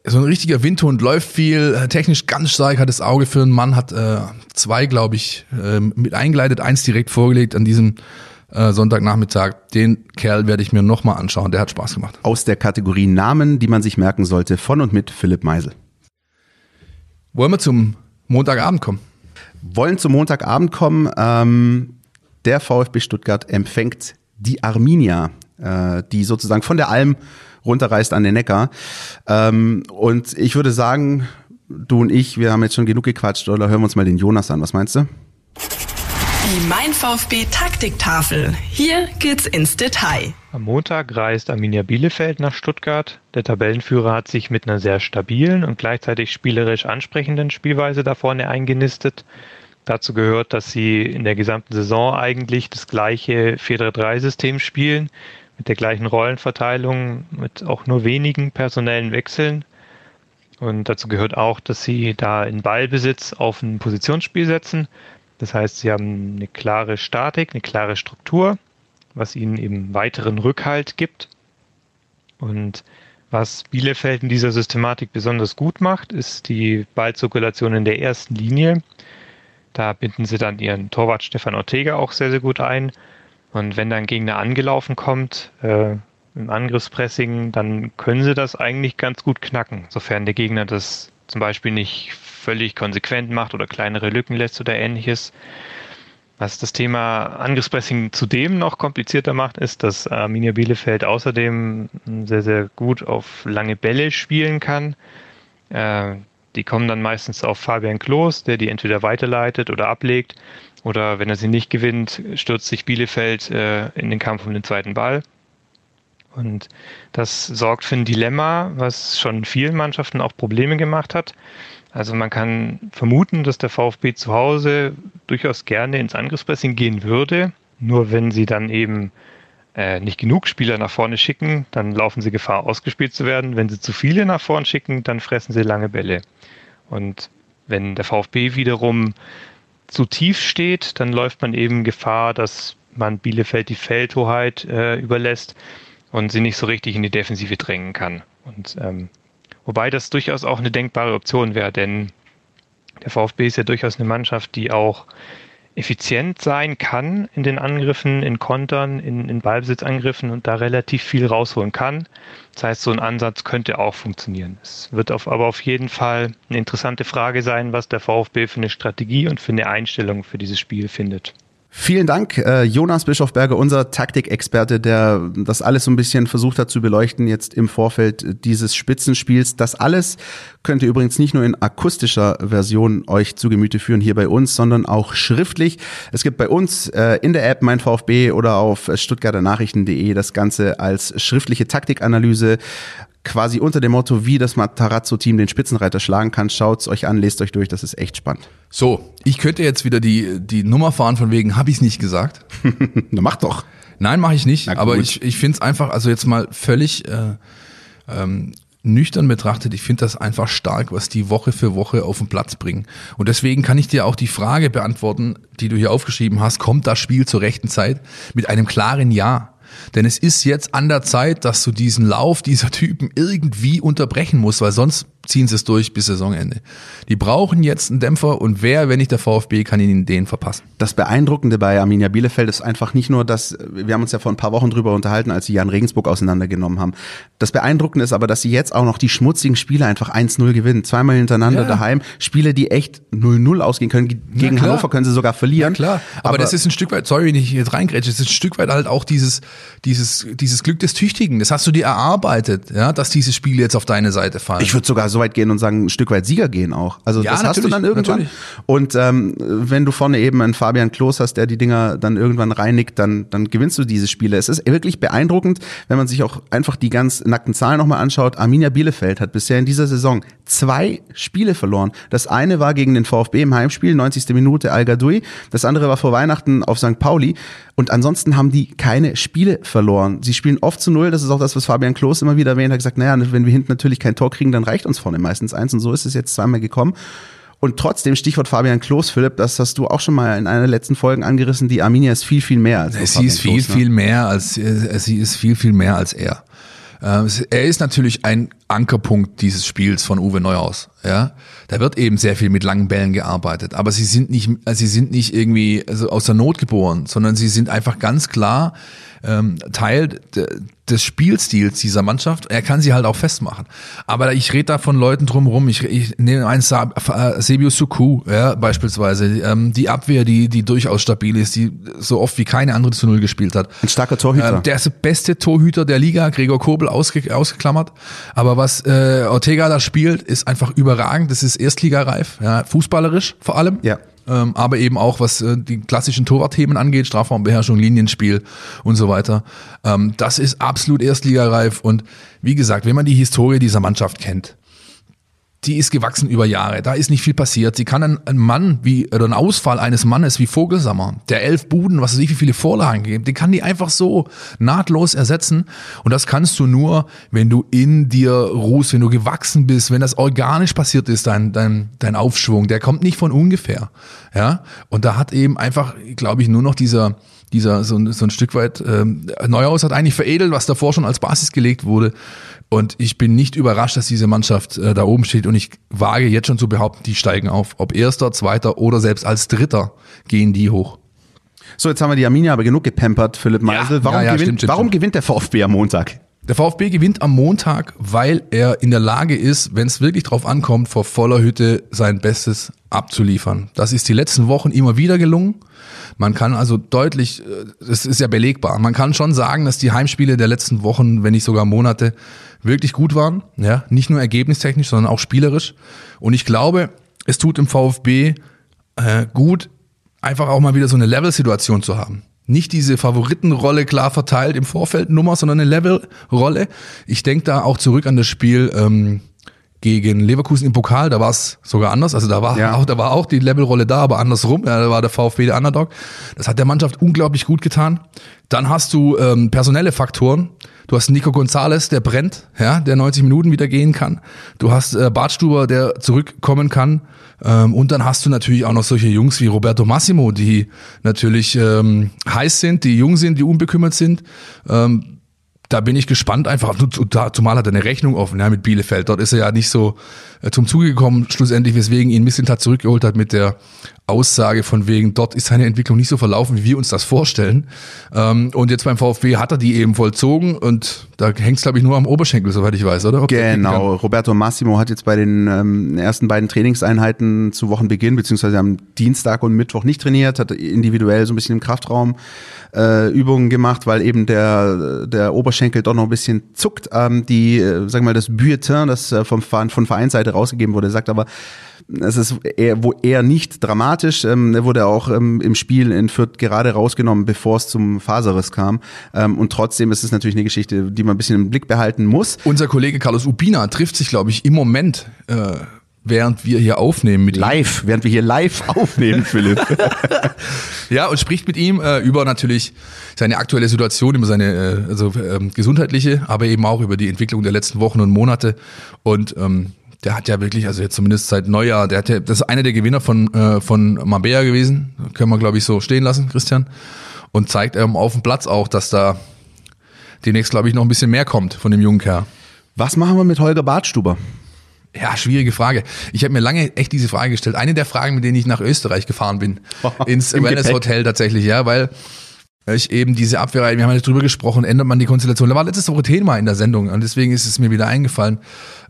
so ein richtiger Windhund, läuft viel, technisch ganz stark, hat das Auge für einen Mann, hat äh, zwei, glaube ich, äh, mit eingeleitet, eins direkt vorgelegt an diesem äh, Sonntagnachmittag. Den Kerl werde ich mir nochmal anschauen, der hat Spaß gemacht. Aus der Kategorie Namen, die man sich merken sollte, von und mit Philipp Meisel. Wollen wir zum Montagabend kommen? Wollen zum Montagabend kommen. Ähm, der VfB Stuttgart empfängt die Arminia, äh, die sozusagen von der Alm runterreist an den Neckar. Ähm, und ich würde sagen, du und ich, wir haben jetzt schon genug gequatscht, oder hören wir uns mal den Jonas an. Was meinst du? Die Mein VfB Taktiktafel. Hier geht's ins Detail. Am Montag reist Arminia Bielefeld nach Stuttgart. Der Tabellenführer hat sich mit einer sehr stabilen und gleichzeitig spielerisch ansprechenden Spielweise da vorne eingenistet. Dazu gehört, dass sie in der gesamten Saison eigentlich das gleiche 4-3-3-System spielen, mit der gleichen Rollenverteilung, mit auch nur wenigen personellen Wechseln. Und dazu gehört auch, dass sie da in Ballbesitz auf ein Positionsspiel setzen. Das heißt, sie haben eine klare Statik, eine klare Struktur, was ihnen eben weiteren Rückhalt gibt. Und was Bielefeld in dieser Systematik besonders gut macht, ist die Ballzirkulation in der ersten Linie. Da binden sie dann ihren Torwart Stefan Ortega auch sehr, sehr gut ein. Und wenn dann Gegner angelaufen kommt, äh, im Angriffspressing, dann können sie das eigentlich ganz gut knacken, sofern der Gegner das zum Beispiel nicht völlig konsequent macht oder kleinere Lücken lässt oder ähnliches. Was das Thema Angriffspressing zudem noch komplizierter macht, ist, dass Arminia Bielefeld außerdem sehr, sehr gut auf lange Bälle spielen kann. Äh, die kommen dann meistens auf Fabian Klos, der die entweder weiterleitet oder ablegt. Oder wenn er sie nicht gewinnt, stürzt sich Bielefeld äh, in den Kampf um den zweiten Ball. Und das sorgt für ein Dilemma, was schon vielen Mannschaften auch Probleme gemacht hat. Also man kann vermuten, dass der VfB zu Hause durchaus gerne ins Angriffspressing gehen würde. Nur wenn sie dann eben äh, nicht genug Spieler nach vorne schicken, dann laufen sie Gefahr, ausgespielt zu werden. Wenn sie zu viele nach vorne schicken, dann fressen sie lange Bälle. Und wenn der VfB wiederum zu tief steht, dann läuft man eben Gefahr, dass man Bielefeld die Feldhoheit äh, überlässt und sie nicht so richtig in die Defensive drängen kann. Und ähm, wobei das durchaus auch eine denkbare Option wäre, denn der VfB ist ja durchaus eine Mannschaft, die auch effizient sein kann in den Angriffen, in Kontern, in, in Ballbesitzangriffen und da relativ viel rausholen kann. Das heißt, so ein Ansatz könnte auch funktionieren. Es wird auf, aber auf jeden Fall eine interessante Frage sein, was der VfB für eine Strategie und für eine Einstellung für dieses Spiel findet. Vielen Dank, äh, Jonas Bischofberger, unser Taktikexperte, der das alles so ein bisschen versucht hat zu beleuchten jetzt im Vorfeld dieses Spitzenspiels. Das alles könnt ihr übrigens nicht nur in akustischer Version euch zu Gemüte führen hier bei uns, sondern auch schriftlich. Es gibt bei uns äh, in der App Mein VfB oder auf stuttgarternachrichten.de das Ganze als schriftliche Taktikanalyse quasi unter dem Motto, wie das Matarazzo-Team den Spitzenreiter schlagen kann. Schaut's euch an, lest euch durch, das ist echt spannend. So, ich könnte jetzt wieder die, die Nummer fahren von wegen, habe ich nicht gesagt? [LAUGHS] Na, mach doch. Nein, mache ich nicht. Aber ich, ich finde es einfach, also jetzt mal völlig äh, ähm, nüchtern betrachtet, ich finde das einfach stark, was die Woche für Woche auf den Platz bringen. Und deswegen kann ich dir auch die Frage beantworten, die du hier aufgeschrieben hast, kommt das Spiel zur rechten Zeit? Mit einem klaren Ja. Denn es ist jetzt an der Zeit, dass du diesen Lauf dieser Typen irgendwie unterbrechen musst, weil sonst ziehen sie es durch bis Saisonende. Die brauchen jetzt einen Dämpfer und wer, wenn nicht der VfB, kann ihnen den verpassen. Das Beeindruckende bei Arminia Bielefeld ist einfach nicht nur, dass, wir haben uns ja vor ein paar Wochen drüber unterhalten, als sie Jan Regensburg auseinandergenommen haben. Das Beeindruckende ist aber, dass sie jetzt auch noch die schmutzigen Spiele einfach 1-0 gewinnen. Zweimal hintereinander ja. daheim. Spiele, die echt 0-0 ausgehen können. Gegen Hannover können sie sogar verlieren. Ja, klar. Aber, aber, das ist ein Stück weit, sorry, wenn ich jetzt reingrätsche, das ist ein Stück weit halt auch dieses, dieses, dieses Glück des Tüchtigen. Das hast du dir erarbeitet, ja, dass diese Spiele jetzt auf deine Seite fallen. Ich würde sogar so weit gehen und sagen, ein Stück weit Sieger gehen auch. Also ja, das hast du dann irgendwann. Natürlich. Und ähm, wenn du vorne eben einen Fabian Klos hast, der die Dinger dann irgendwann reinigt, dann, dann gewinnst du diese Spiele. Es ist wirklich beeindruckend, wenn man sich auch einfach die ganz nackten Zahlen nochmal anschaut. Arminia Bielefeld hat bisher in dieser Saison zwei Spiele verloren. Das eine war gegen den VfB im Heimspiel, 90. Minute Al Gadoui. Das andere war vor Weihnachten auf St. Pauli. Und ansonsten haben die keine Spiele verloren. Sie spielen oft zu null. Das ist auch das, was Fabian Klos immer wieder erwähnt hat. gesagt, naja, wenn wir hinten natürlich kein Tor kriegen, dann reicht uns vorne meistens eins. Und so ist es jetzt zweimal gekommen. Und trotzdem, Stichwort Fabian Klos, Philipp, das hast du auch schon mal in einer der letzten Folgen angerissen, die Arminia ist viel, viel mehr als Sie ist viel, Klos, ne? viel mehr als, äh, sie ist viel, viel mehr als er. Äh, er ist natürlich ein Ankerpunkt dieses Spiels von Uwe Neuhaus. Ja, da wird eben sehr viel mit langen Bällen gearbeitet, aber sie sind nicht, sie sind nicht irgendwie also aus der Not geboren, sondern sie sind einfach ganz klar ähm, Teil des Spielstils dieser Mannschaft. Er kann sie halt auch festmachen. Aber ich rede da von Leuten drumherum. Ich, ich nehme einen äh, Sebio Suku, ja, beispielsweise. Ähm, die Abwehr, die, die durchaus stabil ist, die so oft wie keine andere zu Null gespielt hat. Ein starker Torhüter. Ähm, der ist der beste Torhüter der Liga, Gregor Kobel ausge, ausgeklammert. Aber was äh, Ortega da spielt, ist einfach überragend. Das ist erstligareif, ja, fußballerisch vor allem. Ja ähm, aber eben auch was äh, die klassischen Torwartthemen angeht, Strafraumbeherrschung, Linienspiel und so weiter. Ähm, das ist absolut erstligareif und wie gesagt, wenn man die Historie dieser Mannschaft kennt, die ist gewachsen über Jahre. Da ist nicht viel passiert. Sie kann einen, Mann wie, oder einen Ausfall eines Mannes wie Vogelsammer, der elf Buden, was weiß ich, wie viele Vorlagen gibt, den kann die einfach so nahtlos ersetzen. Und das kannst du nur, wenn du in dir ruhst, wenn du gewachsen bist, wenn das organisch passiert ist, dein, dein, dein Aufschwung. Der kommt nicht von ungefähr. Ja. Und da hat eben einfach, glaube ich, nur noch dieser, dieser so, so ein Stück weit ähm, Neuhaus hat eigentlich veredelt, was davor schon als Basis gelegt wurde. Und ich bin nicht überrascht, dass diese Mannschaft äh, da oben steht. Und ich wage jetzt schon zu behaupten, die steigen auf. Ob erster, zweiter oder selbst als dritter gehen die hoch. So, jetzt haben wir die Arminia aber genug gepampert, Philipp Meisel. Ja, warum, ja, ja, gewinnt, stimmt, stimmt, warum stimmt. gewinnt der VfB am Montag? Der VfB gewinnt am Montag, weil er in der Lage ist, wenn es wirklich drauf ankommt, vor voller Hütte sein Bestes abzuliefern. Das ist die letzten Wochen immer wieder gelungen. Man kann also deutlich, es ist ja belegbar, man kann schon sagen, dass die Heimspiele der letzten Wochen, wenn nicht sogar Monate, wirklich gut waren. Ja, nicht nur ergebnistechnisch, sondern auch spielerisch. Und ich glaube, es tut im VfB äh, gut, einfach auch mal wieder so eine Level-Situation zu haben nicht diese Favoritenrolle klar verteilt im Vorfeld Nummer, sondern eine Levelrolle. Ich denke da auch zurück an das Spiel ähm, gegen Leverkusen im Pokal, da war es sogar anders. Also da war ja. auch, da war auch die Levelrolle da, aber andersrum. Ja, da war der VfB der Underdog. Das hat der Mannschaft unglaublich gut getan. Dann hast du ähm, personelle Faktoren. Du hast Nico Gonzalez, der brennt, ja, der 90 Minuten wieder gehen kann. Du hast äh, Bartstuber, der zurückkommen kann. Ähm, und dann hast du natürlich auch noch solche Jungs wie Roberto Massimo, die natürlich ähm, heiß sind, die jung sind, die unbekümmert sind. Ähm, da bin ich gespannt einfach, zumal hat er eine Rechnung offen ja, mit Bielefeld. Dort ist er ja nicht so zum Zuge gekommen, schlussendlich, weswegen ihn Mislintat zurückgeholt hat mit der Aussage von wegen, dort ist seine Entwicklung nicht so verlaufen, wie wir uns das vorstellen. Ähm, und jetzt beim VfB hat er die eben vollzogen und da hängt es, glaube ich, nur am Oberschenkel, soweit ich weiß, oder? Ob genau, Roberto Massimo hat jetzt bei den ähm, ersten beiden Trainingseinheiten zu Wochenbeginn, beziehungsweise am Dienstag und Mittwoch nicht trainiert, hat individuell so ein bisschen im Kraftraum äh, Übungen gemacht, weil eben der, der Oberschenkel doch noch ein bisschen zuckt. Ähm, die, äh, sagen wir mal, das Bulletin, das äh, vom, von Vereinsseite rausgegeben wurde, sagt aber, es ist eher, wo eher nicht dramatisch. Ähm, er wurde auch ähm, im Spiel in Fürth gerade rausgenommen, bevor es zum Faserriss kam. Ähm, und trotzdem ist es natürlich eine Geschichte, die man ein bisschen im Blick behalten muss. Unser Kollege Carlos Ubina trifft sich, glaube ich, im Moment äh, während wir hier aufnehmen mit live, ihm. während wir hier live [LAUGHS] aufnehmen, Philipp. [LAUGHS] ja, und spricht mit ihm äh, über natürlich seine aktuelle Situation, über seine äh, also äh, gesundheitliche, aber eben auch über die Entwicklung der letzten Wochen und Monate und ähm, der hat ja wirklich, also jetzt zumindest seit Neujahr, der hat ja, das ist einer der Gewinner von, äh, von Mabea gewesen, können wir glaube ich so stehen lassen, Christian, und zeigt ähm, auf dem Platz auch, dass da demnächst glaube ich noch ein bisschen mehr kommt von dem jungen Kerl. Was machen wir mit Holger Bartstuber? Ja, schwierige Frage. Ich habe mir lange echt diese Frage gestellt. Eine der Fragen, mit denen ich nach Österreich gefahren bin, [LAUGHS] ins Wellness Hotel tatsächlich, ja, weil ich eben diese Abwehr, wir haben ja drüber gesprochen, ändert man die Konstellation. Da war letztes Woche Thema in der Sendung und deswegen ist es mir wieder eingefallen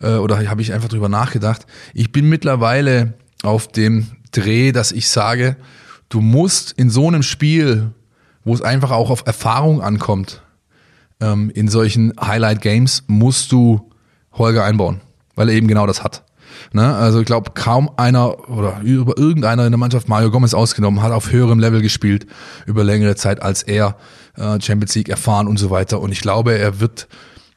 äh, oder habe ich einfach drüber nachgedacht. Ich bin mittlerweile auf dem Dreh, dass ich sage, du musst in so einem Spiel, wo es einfach auch auf Erfahrung ankommt, ähm, in solchen Highlight Games musst du Holger einbauen weil er eben genau das hat. Ne? Also ich glaube, kaum einer oder über irgendeiner in der Mannschaft, Mario Gomez ausgenommen, hat auf höherem Level gespielt über längere Zeit als er, äh, Champions League erfahren und so weiter. Und ich glaube, er wird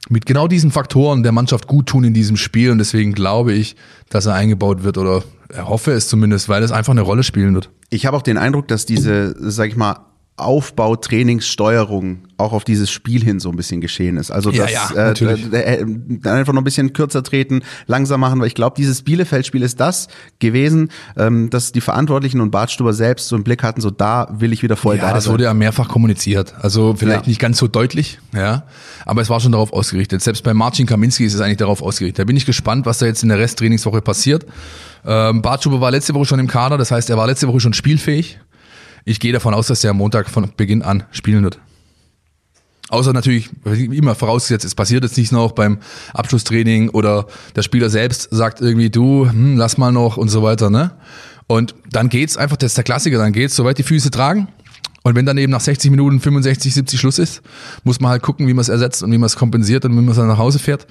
mit genau diesen Faktoren der Mannschaft gut tun in diesem Spiel und deswegen glaube ich, dass er eingebaut wird oder er hoffe es zumindest, weil es einfach eine Rolle spielen wird. Ich habe auch den Eindruck, dass diese, sag ich mal, Aufbau, Trainingssteuerung auch auf dieses Spiel hin so ein bisschen geschehen ist. Also ja, das ja, äh, äh, einfach noch ein bisschen kürzer treten, langsam machen, weil ich glaube, dieses Bielefeld-Spiel ist das gewesen, ähm, dass die Verantwortlichen und Bartstuber selbst so im Blick hatten, so da will ich wieder voll ja, da das wurde ja mehrfach kommuniziert. Also vielleicht ja. nicht ganz so deutlich, ja, aber es war schon darauf ausgerichtet. Selbst bei Marcin Kaminski ist es eigentlich darauf ausgerichtet. Da bin ich gespannt, was da jetzt in der Resttrainingswoche passiert. Ähm, Bartstuber war letzte Woche schon im Kader, das heißt, er war letzte Woche schon spielfähig. Ich gehe davon aus, dass der am Montag von Beginn an spielen wird. Außer natürlich, immer vorausgesetzt, es passiert jetzt nicht noch beim Abschlusstraining oder der Spieler selbst sagt irgendwie, du, hm, lass mal noch und so weiter, ne? Und dann geht's einfach, das ist der Klassiker, dann geht's, soweit die Füße tragen. Und wenn dann eben nach 60 Minuten 65, 70 Schluss ist, muss man halt gucken, wie man es ersetzt und wie man es kompensiert und wie man es dann nach Hause fährt.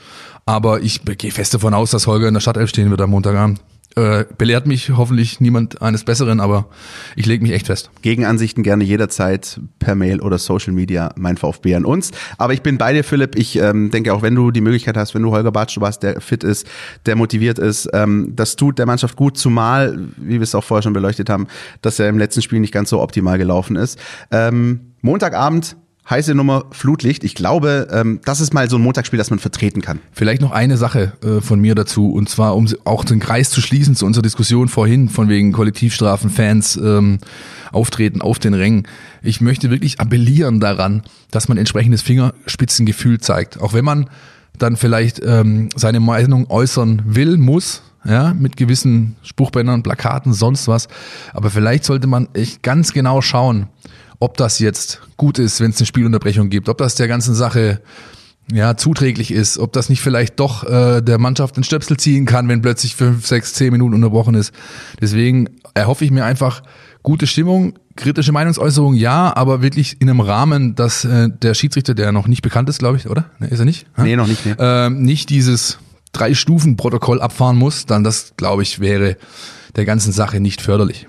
Aber ich gehe fest davon aus, dass Holger in der Stadtelf stehen wird am Montagabend äh, belehrt mich hoffentlich niemand eines Besseren, aber ich lege mich echt fest. Gegenansichten gerne jederzeit per Mail oder Social Media, mein VfB an uns. Aber ich bin bei dir, Philipp. Ich ähm, denke auch, wenn du die Möglichkeit hast, wenn du Holger Bartsch hast, der fit ist, der motiviert ist, ähm, das tut der Mannschaft gut, zumal, wie wir es auch vorher schon beleuchtet haben, dass er im letzten Spiel nicht ganz so optimal gelaufen ist. Ähm, Montagabend heiße Nummer Flutlicht. Ich glaube, ähm, das ist mal so ein Montagsspiel, das man vertreten kann. Vielleicht noch eine Sache äh, von mir dazu, und zwar, um auch den Kreis zu schließen zu unserer Diskussion vorhin, von wegen Kollektivstrafen, Fans, ähm, Auftreten auf den Rängen. Ich möchte wirklich appellieren daran, dass man entsprechendes Fingerspitzengefühl zeigt. Auch wenn man dann vielleicht ähm, seine Meinung äußern will, muss, ja, mit gewissen Spruchbändern, Plakaten, sonst was. Aber vielleicht sollte man echt ganz genau schauen, ob das jetzt gut ist, wenn es eine Spielunterbrechung gibt, ob das der ganzen Sache ja, zuträglich ist, ob das nicht vielleicht doch äh, der Mannschaft den Stöpsel ziehen kann, wenn plötzlich fünf, sechs, zehn Minuten unterbrochen ist. Deswegen erhoffe ich mir einfach gute Stimmung, kritische Meinungsäußerung, ja, aber wirklich in einem Rahmen, dass äh, der Schiedsrichter, der noch nicht bekannt ist, glaube ich, oder? Ne, ist er nicht? Nee, noch nicht, nee. Ähm, nicht dieses Drei-Stufen-Protokoll abfahren muss, dann das, glaube ich, wäre der ganzen Sache nicht förderlich.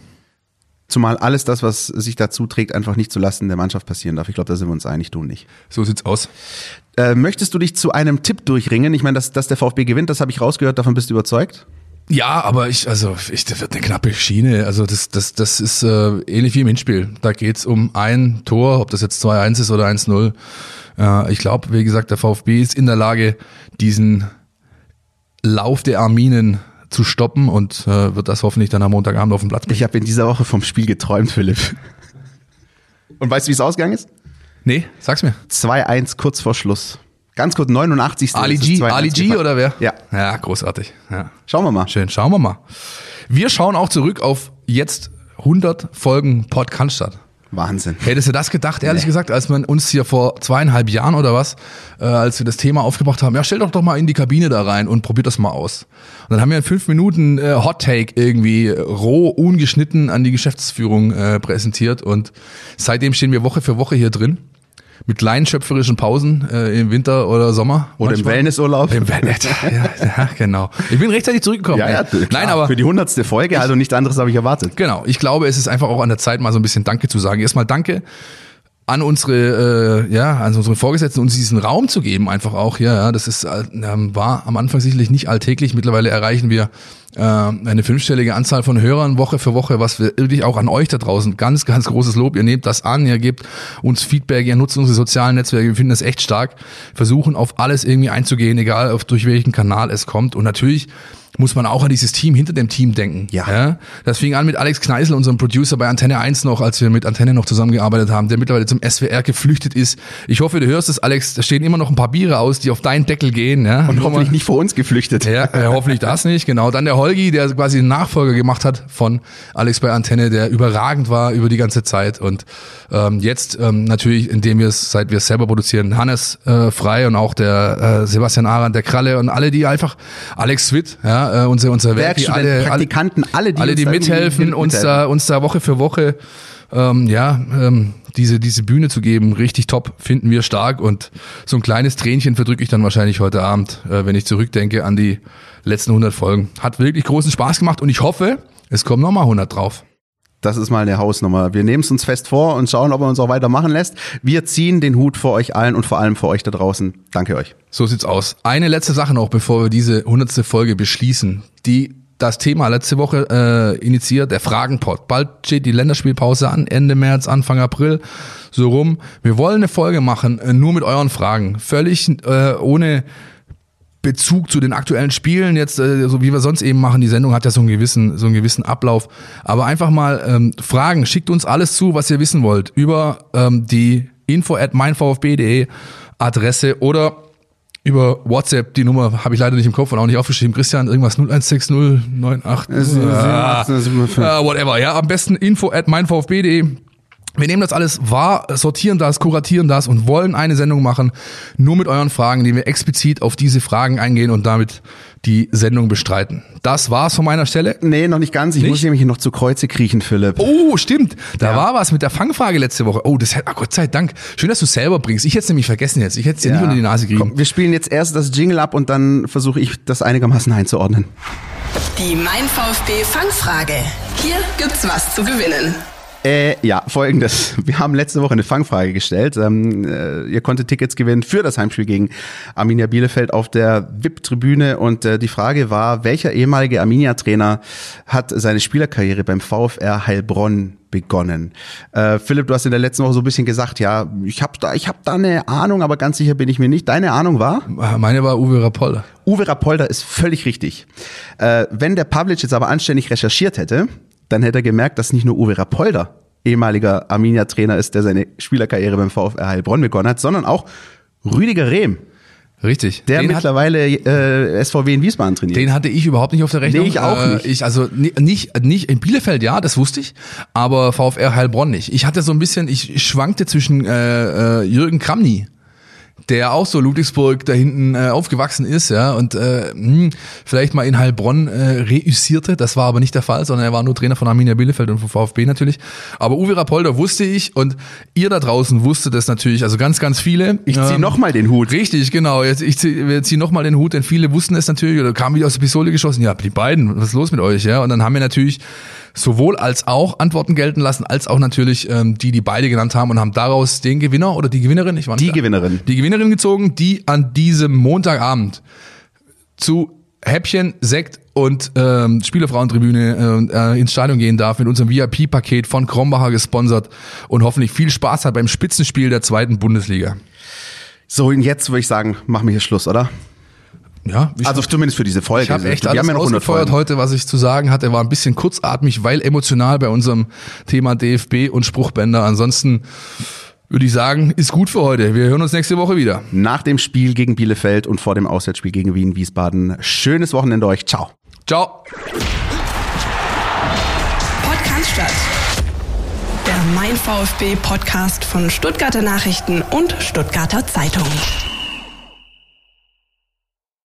Zumal alles das, was sich dazu trägt, einfach nicht zulasten der Mannschaft passieren darf. Ich glaube, da sind wir uns einig, du nicht. So sieht's aus. Äh, möchtest du dich zu einem Tipp durchringen? Ich meine, dass, dass der VfB gewinnt, das habe ich rausgehört, davon bist du überzeugt? Ja, aber ich, also ich, das wird eine knappe Schiene. Also das, das, das ist äh, ähnlich wie im Hinspiel. Da geht's um ein Tor, ob das jetzt 2-1 ist oder 1-0. Äh, ich glaube, wie gesagt, der VfB ist in der Lage, diesen Lauf der Arminen zu stoppen und äh, wird das hoffentlich dann am Montagabend auf dem Platz bringen. Ich habe in dieser Woche vom Spiel geträumt, Philipp. Und weißt du, wie es ausgegangen ist? Nee, sag's mir. 2-1 kurz vor Schluss. Ganz kurz, 89. Ali G, 2-1 Ali G oder wer? Ja. Ja, großartig. Ja. Schauen wir mal. Schön, schauen wir mal. Wir schauen auch zurück auf jetzt 100 Folgen Podcast. Wahnsinn. Hättest du das gedacht, ehrlich Nee. gesagt, als man uns hier vor zweieinhalb Jahren oder was, äh, als wir das Thema aufgebracht haben, ja, stell doch doch mal in die Kabine da rein und probiert das mal aus. Und dann haben wir in fünf Minuten äh, Hot Take irgendwie roh, ungeschnitten an die Geschäftsführung äh, präsentiert und seitdem stehen wir Woche für Woche hier drin. Mit kleinen schöpferischen Pausen äh, im Winter oder Sommer. Oder im manchmal. Wellnessurlaub. Im Wellness, [LAUGHS] ja, ja, genau. Ich bin rechtzeitig zurückgekommen. Ja, ja, klar. Nein, aber Für die hundertste Folge, also nichts anderes habe ich erwartet. Genau, ich glaube, es ist einfach auch an der Zeit, mal so ein bisschen Danke zu sagen. Erstmal Danke an unsere, äh, ja, an unsere Vorgesetzten, uns diesen Raum zu geben, einfach auch, ja, ja das ist, äh, ähm, war am Anfang sicherlich nicht alltäglich. Mittlerweile erreichen wir äh, eine fünfstellige Anzahl von Hörern Woche für Woche, was wir wirklich auch an euch da draußen ganz, ganz großes Lob. Ihr nehmt das an, ihr gebt uns Feedback, ihr nutzt unsere sozialen Netzwerke, wir finden das echt stark, versuchen auf alles irgendwie einzugehen, egal auf durch welchen Kanal es kommt. Und natürlich muss man auch an dieses Team hinter dem Team denken. Ja. ja? Das fing an mit Alex Kneisel, unserem Producer bei Antenne 1 noch, als wir mit Antenne noch zusammengearbeitet haben, der mittlerweile zum SWR geflüchtet ist. Ich hoffe, du hörst es, Alex, da stehen immer noch ein paar Biere aus, die auf deinen Deckel gehen. Ja? Und hoffentlich nicht vor uns geflüchtet. Ja, äh, hoffentlich das nicht, genau. Dann der Holgi, der quasi den Nachfolger gemacht hat von Alex bei Antenne, der überragend war über die ganze Zeit. Und ähm, jetzt ähm, natürlich, indem wir es, seit wir es selber produzieren, Hannes äh, Frei und auch der äh, Sebastian Arendt, der Kralle und alle, die einfach, Alex Witt, ja, äh, unser, unser Werk, die Werkstudenten, alle, Praktikanten, alle, die alle, die irgendwie mithelfen, uns mithelfen. da, uns da Woche für Woche ähm, ja, ähm, diese, diese Bühne zu geben, richtig top, finden wir stark und so ein kleines Tränchen verdrücke ich dann wahrscheinlich heute Abend, äh, wenn ich zurückdenke an die letzten 100 Folgen. Hat wirklich großen Spaß gemacht und ich hoffe, es kommen nochmal 100 drauf. Das ist mal eine Hausnummer. Wir nehmen es uns fest vor und schauen, ob er uns auch weitermachen lässt. Wir ziehen den Hut vor euch allen und vor allem vor euch da draußen. Danke euch. So sieht's aus. Eine letzte Sache noch, bevor wir diese 100. Folge beschließen. Die das Thema letzte Woche äh, initiiert, der Fragenpot. Bald steht die Länderspielpause an, Ende März, Anfang April, so rum. Wir wollen eine Folge machen, äh, nur mit euren Fragen. Völlig äh, ohne Bezug zu den aktuellen Spielen, jetzt äh, so wie wir sonst eben machen, die Sendung hat ja so einen gewissen, so einen gewissen Ablauf. Aber einfach mal ähm, Fragen, schickt uns alles zu, was ihr wissen wollt, über ähm, die info at meinvfb.de Adresse oder über WhatsApp, die Nummer habe ich leider nicht im Kopf und auch nicht aufgeschrieben. Christian, irgendwas 016098. Ah, ah, whatever, ja. Am besten info at meinvfb.de. Wir nehmen das alles wahr, sortieren das, kuratieren das und wollen eine Sendung machen, nur mit euren Fragen, die wir explizit auf diese Fragen eingehen und damit die Sendung bestreiten. Das war's von meiner Stelle. Nee, noch nicht ganz. Ich Nicht? muss nämlich noch zu Kreuze kriechen, Philipp. Oh, stimmt. Da Ja. war was mit der Fangfrage letzte Woche. Oh, das hat, ah, Gott sei Dank. Schön, dass du selber bringst. Ich hätte es nämlich vergessen jetzt. Ich hätte es dir nicht unter die Nase kriegen. Komm, wir spielen jetzt erst das Jingle ab und dann versuche ich das einigermaßen einzuordnen. Die Mein VfB Fangfrage. Hier gibt's was zu gewinnen. Äh, ja, folgendes. Wir haben letzte Woche eine Fangfrage gestellt. Ähm, äh, ihr konntet Tickets gewinnen für das Heimspiel gegen Arminia Bielefeld auf der VIP-Tribüne und äh, die Frage war, welcher ehemalige Arminia-Trainer hat seine Spielerkarriere beim VfR Heilbronn begonnen? Äh, Philipp, du hast in der letzten Woche so ein bisschen gesagt, ja, ich habe da, ich hab da eine Ahnung, aber ganz sicher bin ich mir nicht. Deine Ahnung war? Meine war Uwe Rapolda. Uwe Rapolda ist völlig richtig. Äh, wenn der Pavlic jetzt aber anständig recherchiert hätte, dann hätte er gemerkt, dass nicht nur Uwe Rapolda ehemaliger Arminia-Trainer ist, der seine Spielerkarriere beim VfR Heilbronn begonnen hat, sondern auch Rüdiger Rehm, Richtig. der den, mittlerweile äh, SVW in Wiesbaden trainiert. den hatte ich überhaupt nicht auf der Rechnung. Nee, ich auch Äh, nicht. Ich, also ni- nicht, nicht in Bielefeld, ja, das wusste ich, aber VfR Heilbronn nicht. Ich hatte so ein bisschen, ich schwankte zwischen äh, äh, Jürgen Kramny, der auch so Ludwigsburg da hinten äh, aufgewachsen ist, ja, und äh, hm, vielleicht mal in Heilbronn äh, reüssierte. Das war aber nicht der Fall, sondern er war nur Trainer von Arminia Bielefeld und von VfB natürlich. Aber Uwe Rapolder wusste ich und ihr da draußen wusstet das natürlich, also ganz, ganz viele. Ich zieh Ähm, noch mal den Hut. Richtig, genau. Jetzt, ich ziehe zieh nochmal den Hut, denn viele wussten es natürlich oder kamen wieder aus der Pistole geschossen. Ja, die beiden, was ist los mit euch? Ja, und dann haben wir natürlich sowohl als auch Antworten gelten lassen, als auch natürlich ähm, die, die beide genannt haben und haben daraus den Gewinner oder die Gewinnerin, ich war nicht Die da, Gewinnerin. die Gewinnerin gezogen, die an diesem Montagabend zu Häppchen, Sekt und ähm, Spielerfrauentribüne äh, äh, ins Stadion gehen darf mit unserem VIP-Paket von Krombacher gesponsert und hoffentlich viel Spaß hat beim Spitzenspiel der zweiten Bundesliga. So, und jetzt würde ich sagen, machen wir hier Schluss, oder? Ja, Also zumindest für diese Folge. Ich habe echt wir alles haben ja noch 100 ausgefeuert heute, was ich zu sagen hatte. War ein bisschen kurzatmig, weil emotional bei unserem Thema DFB und Spruchbänder. Ansonsten würde ich sagen, ist gut für heute. Wir hören uns nächste Woche wieder. Nach dem Spiel gegen Bielefeld und vor dem Auswärtsspiel gegen Wien Wiesbaden. Schönes Wochenende euch. Ciao. Ciao. Podcast statt. Der Mein VfB Podcast von Stuttgarter Nachrichten und Stuttgarter Zeitung.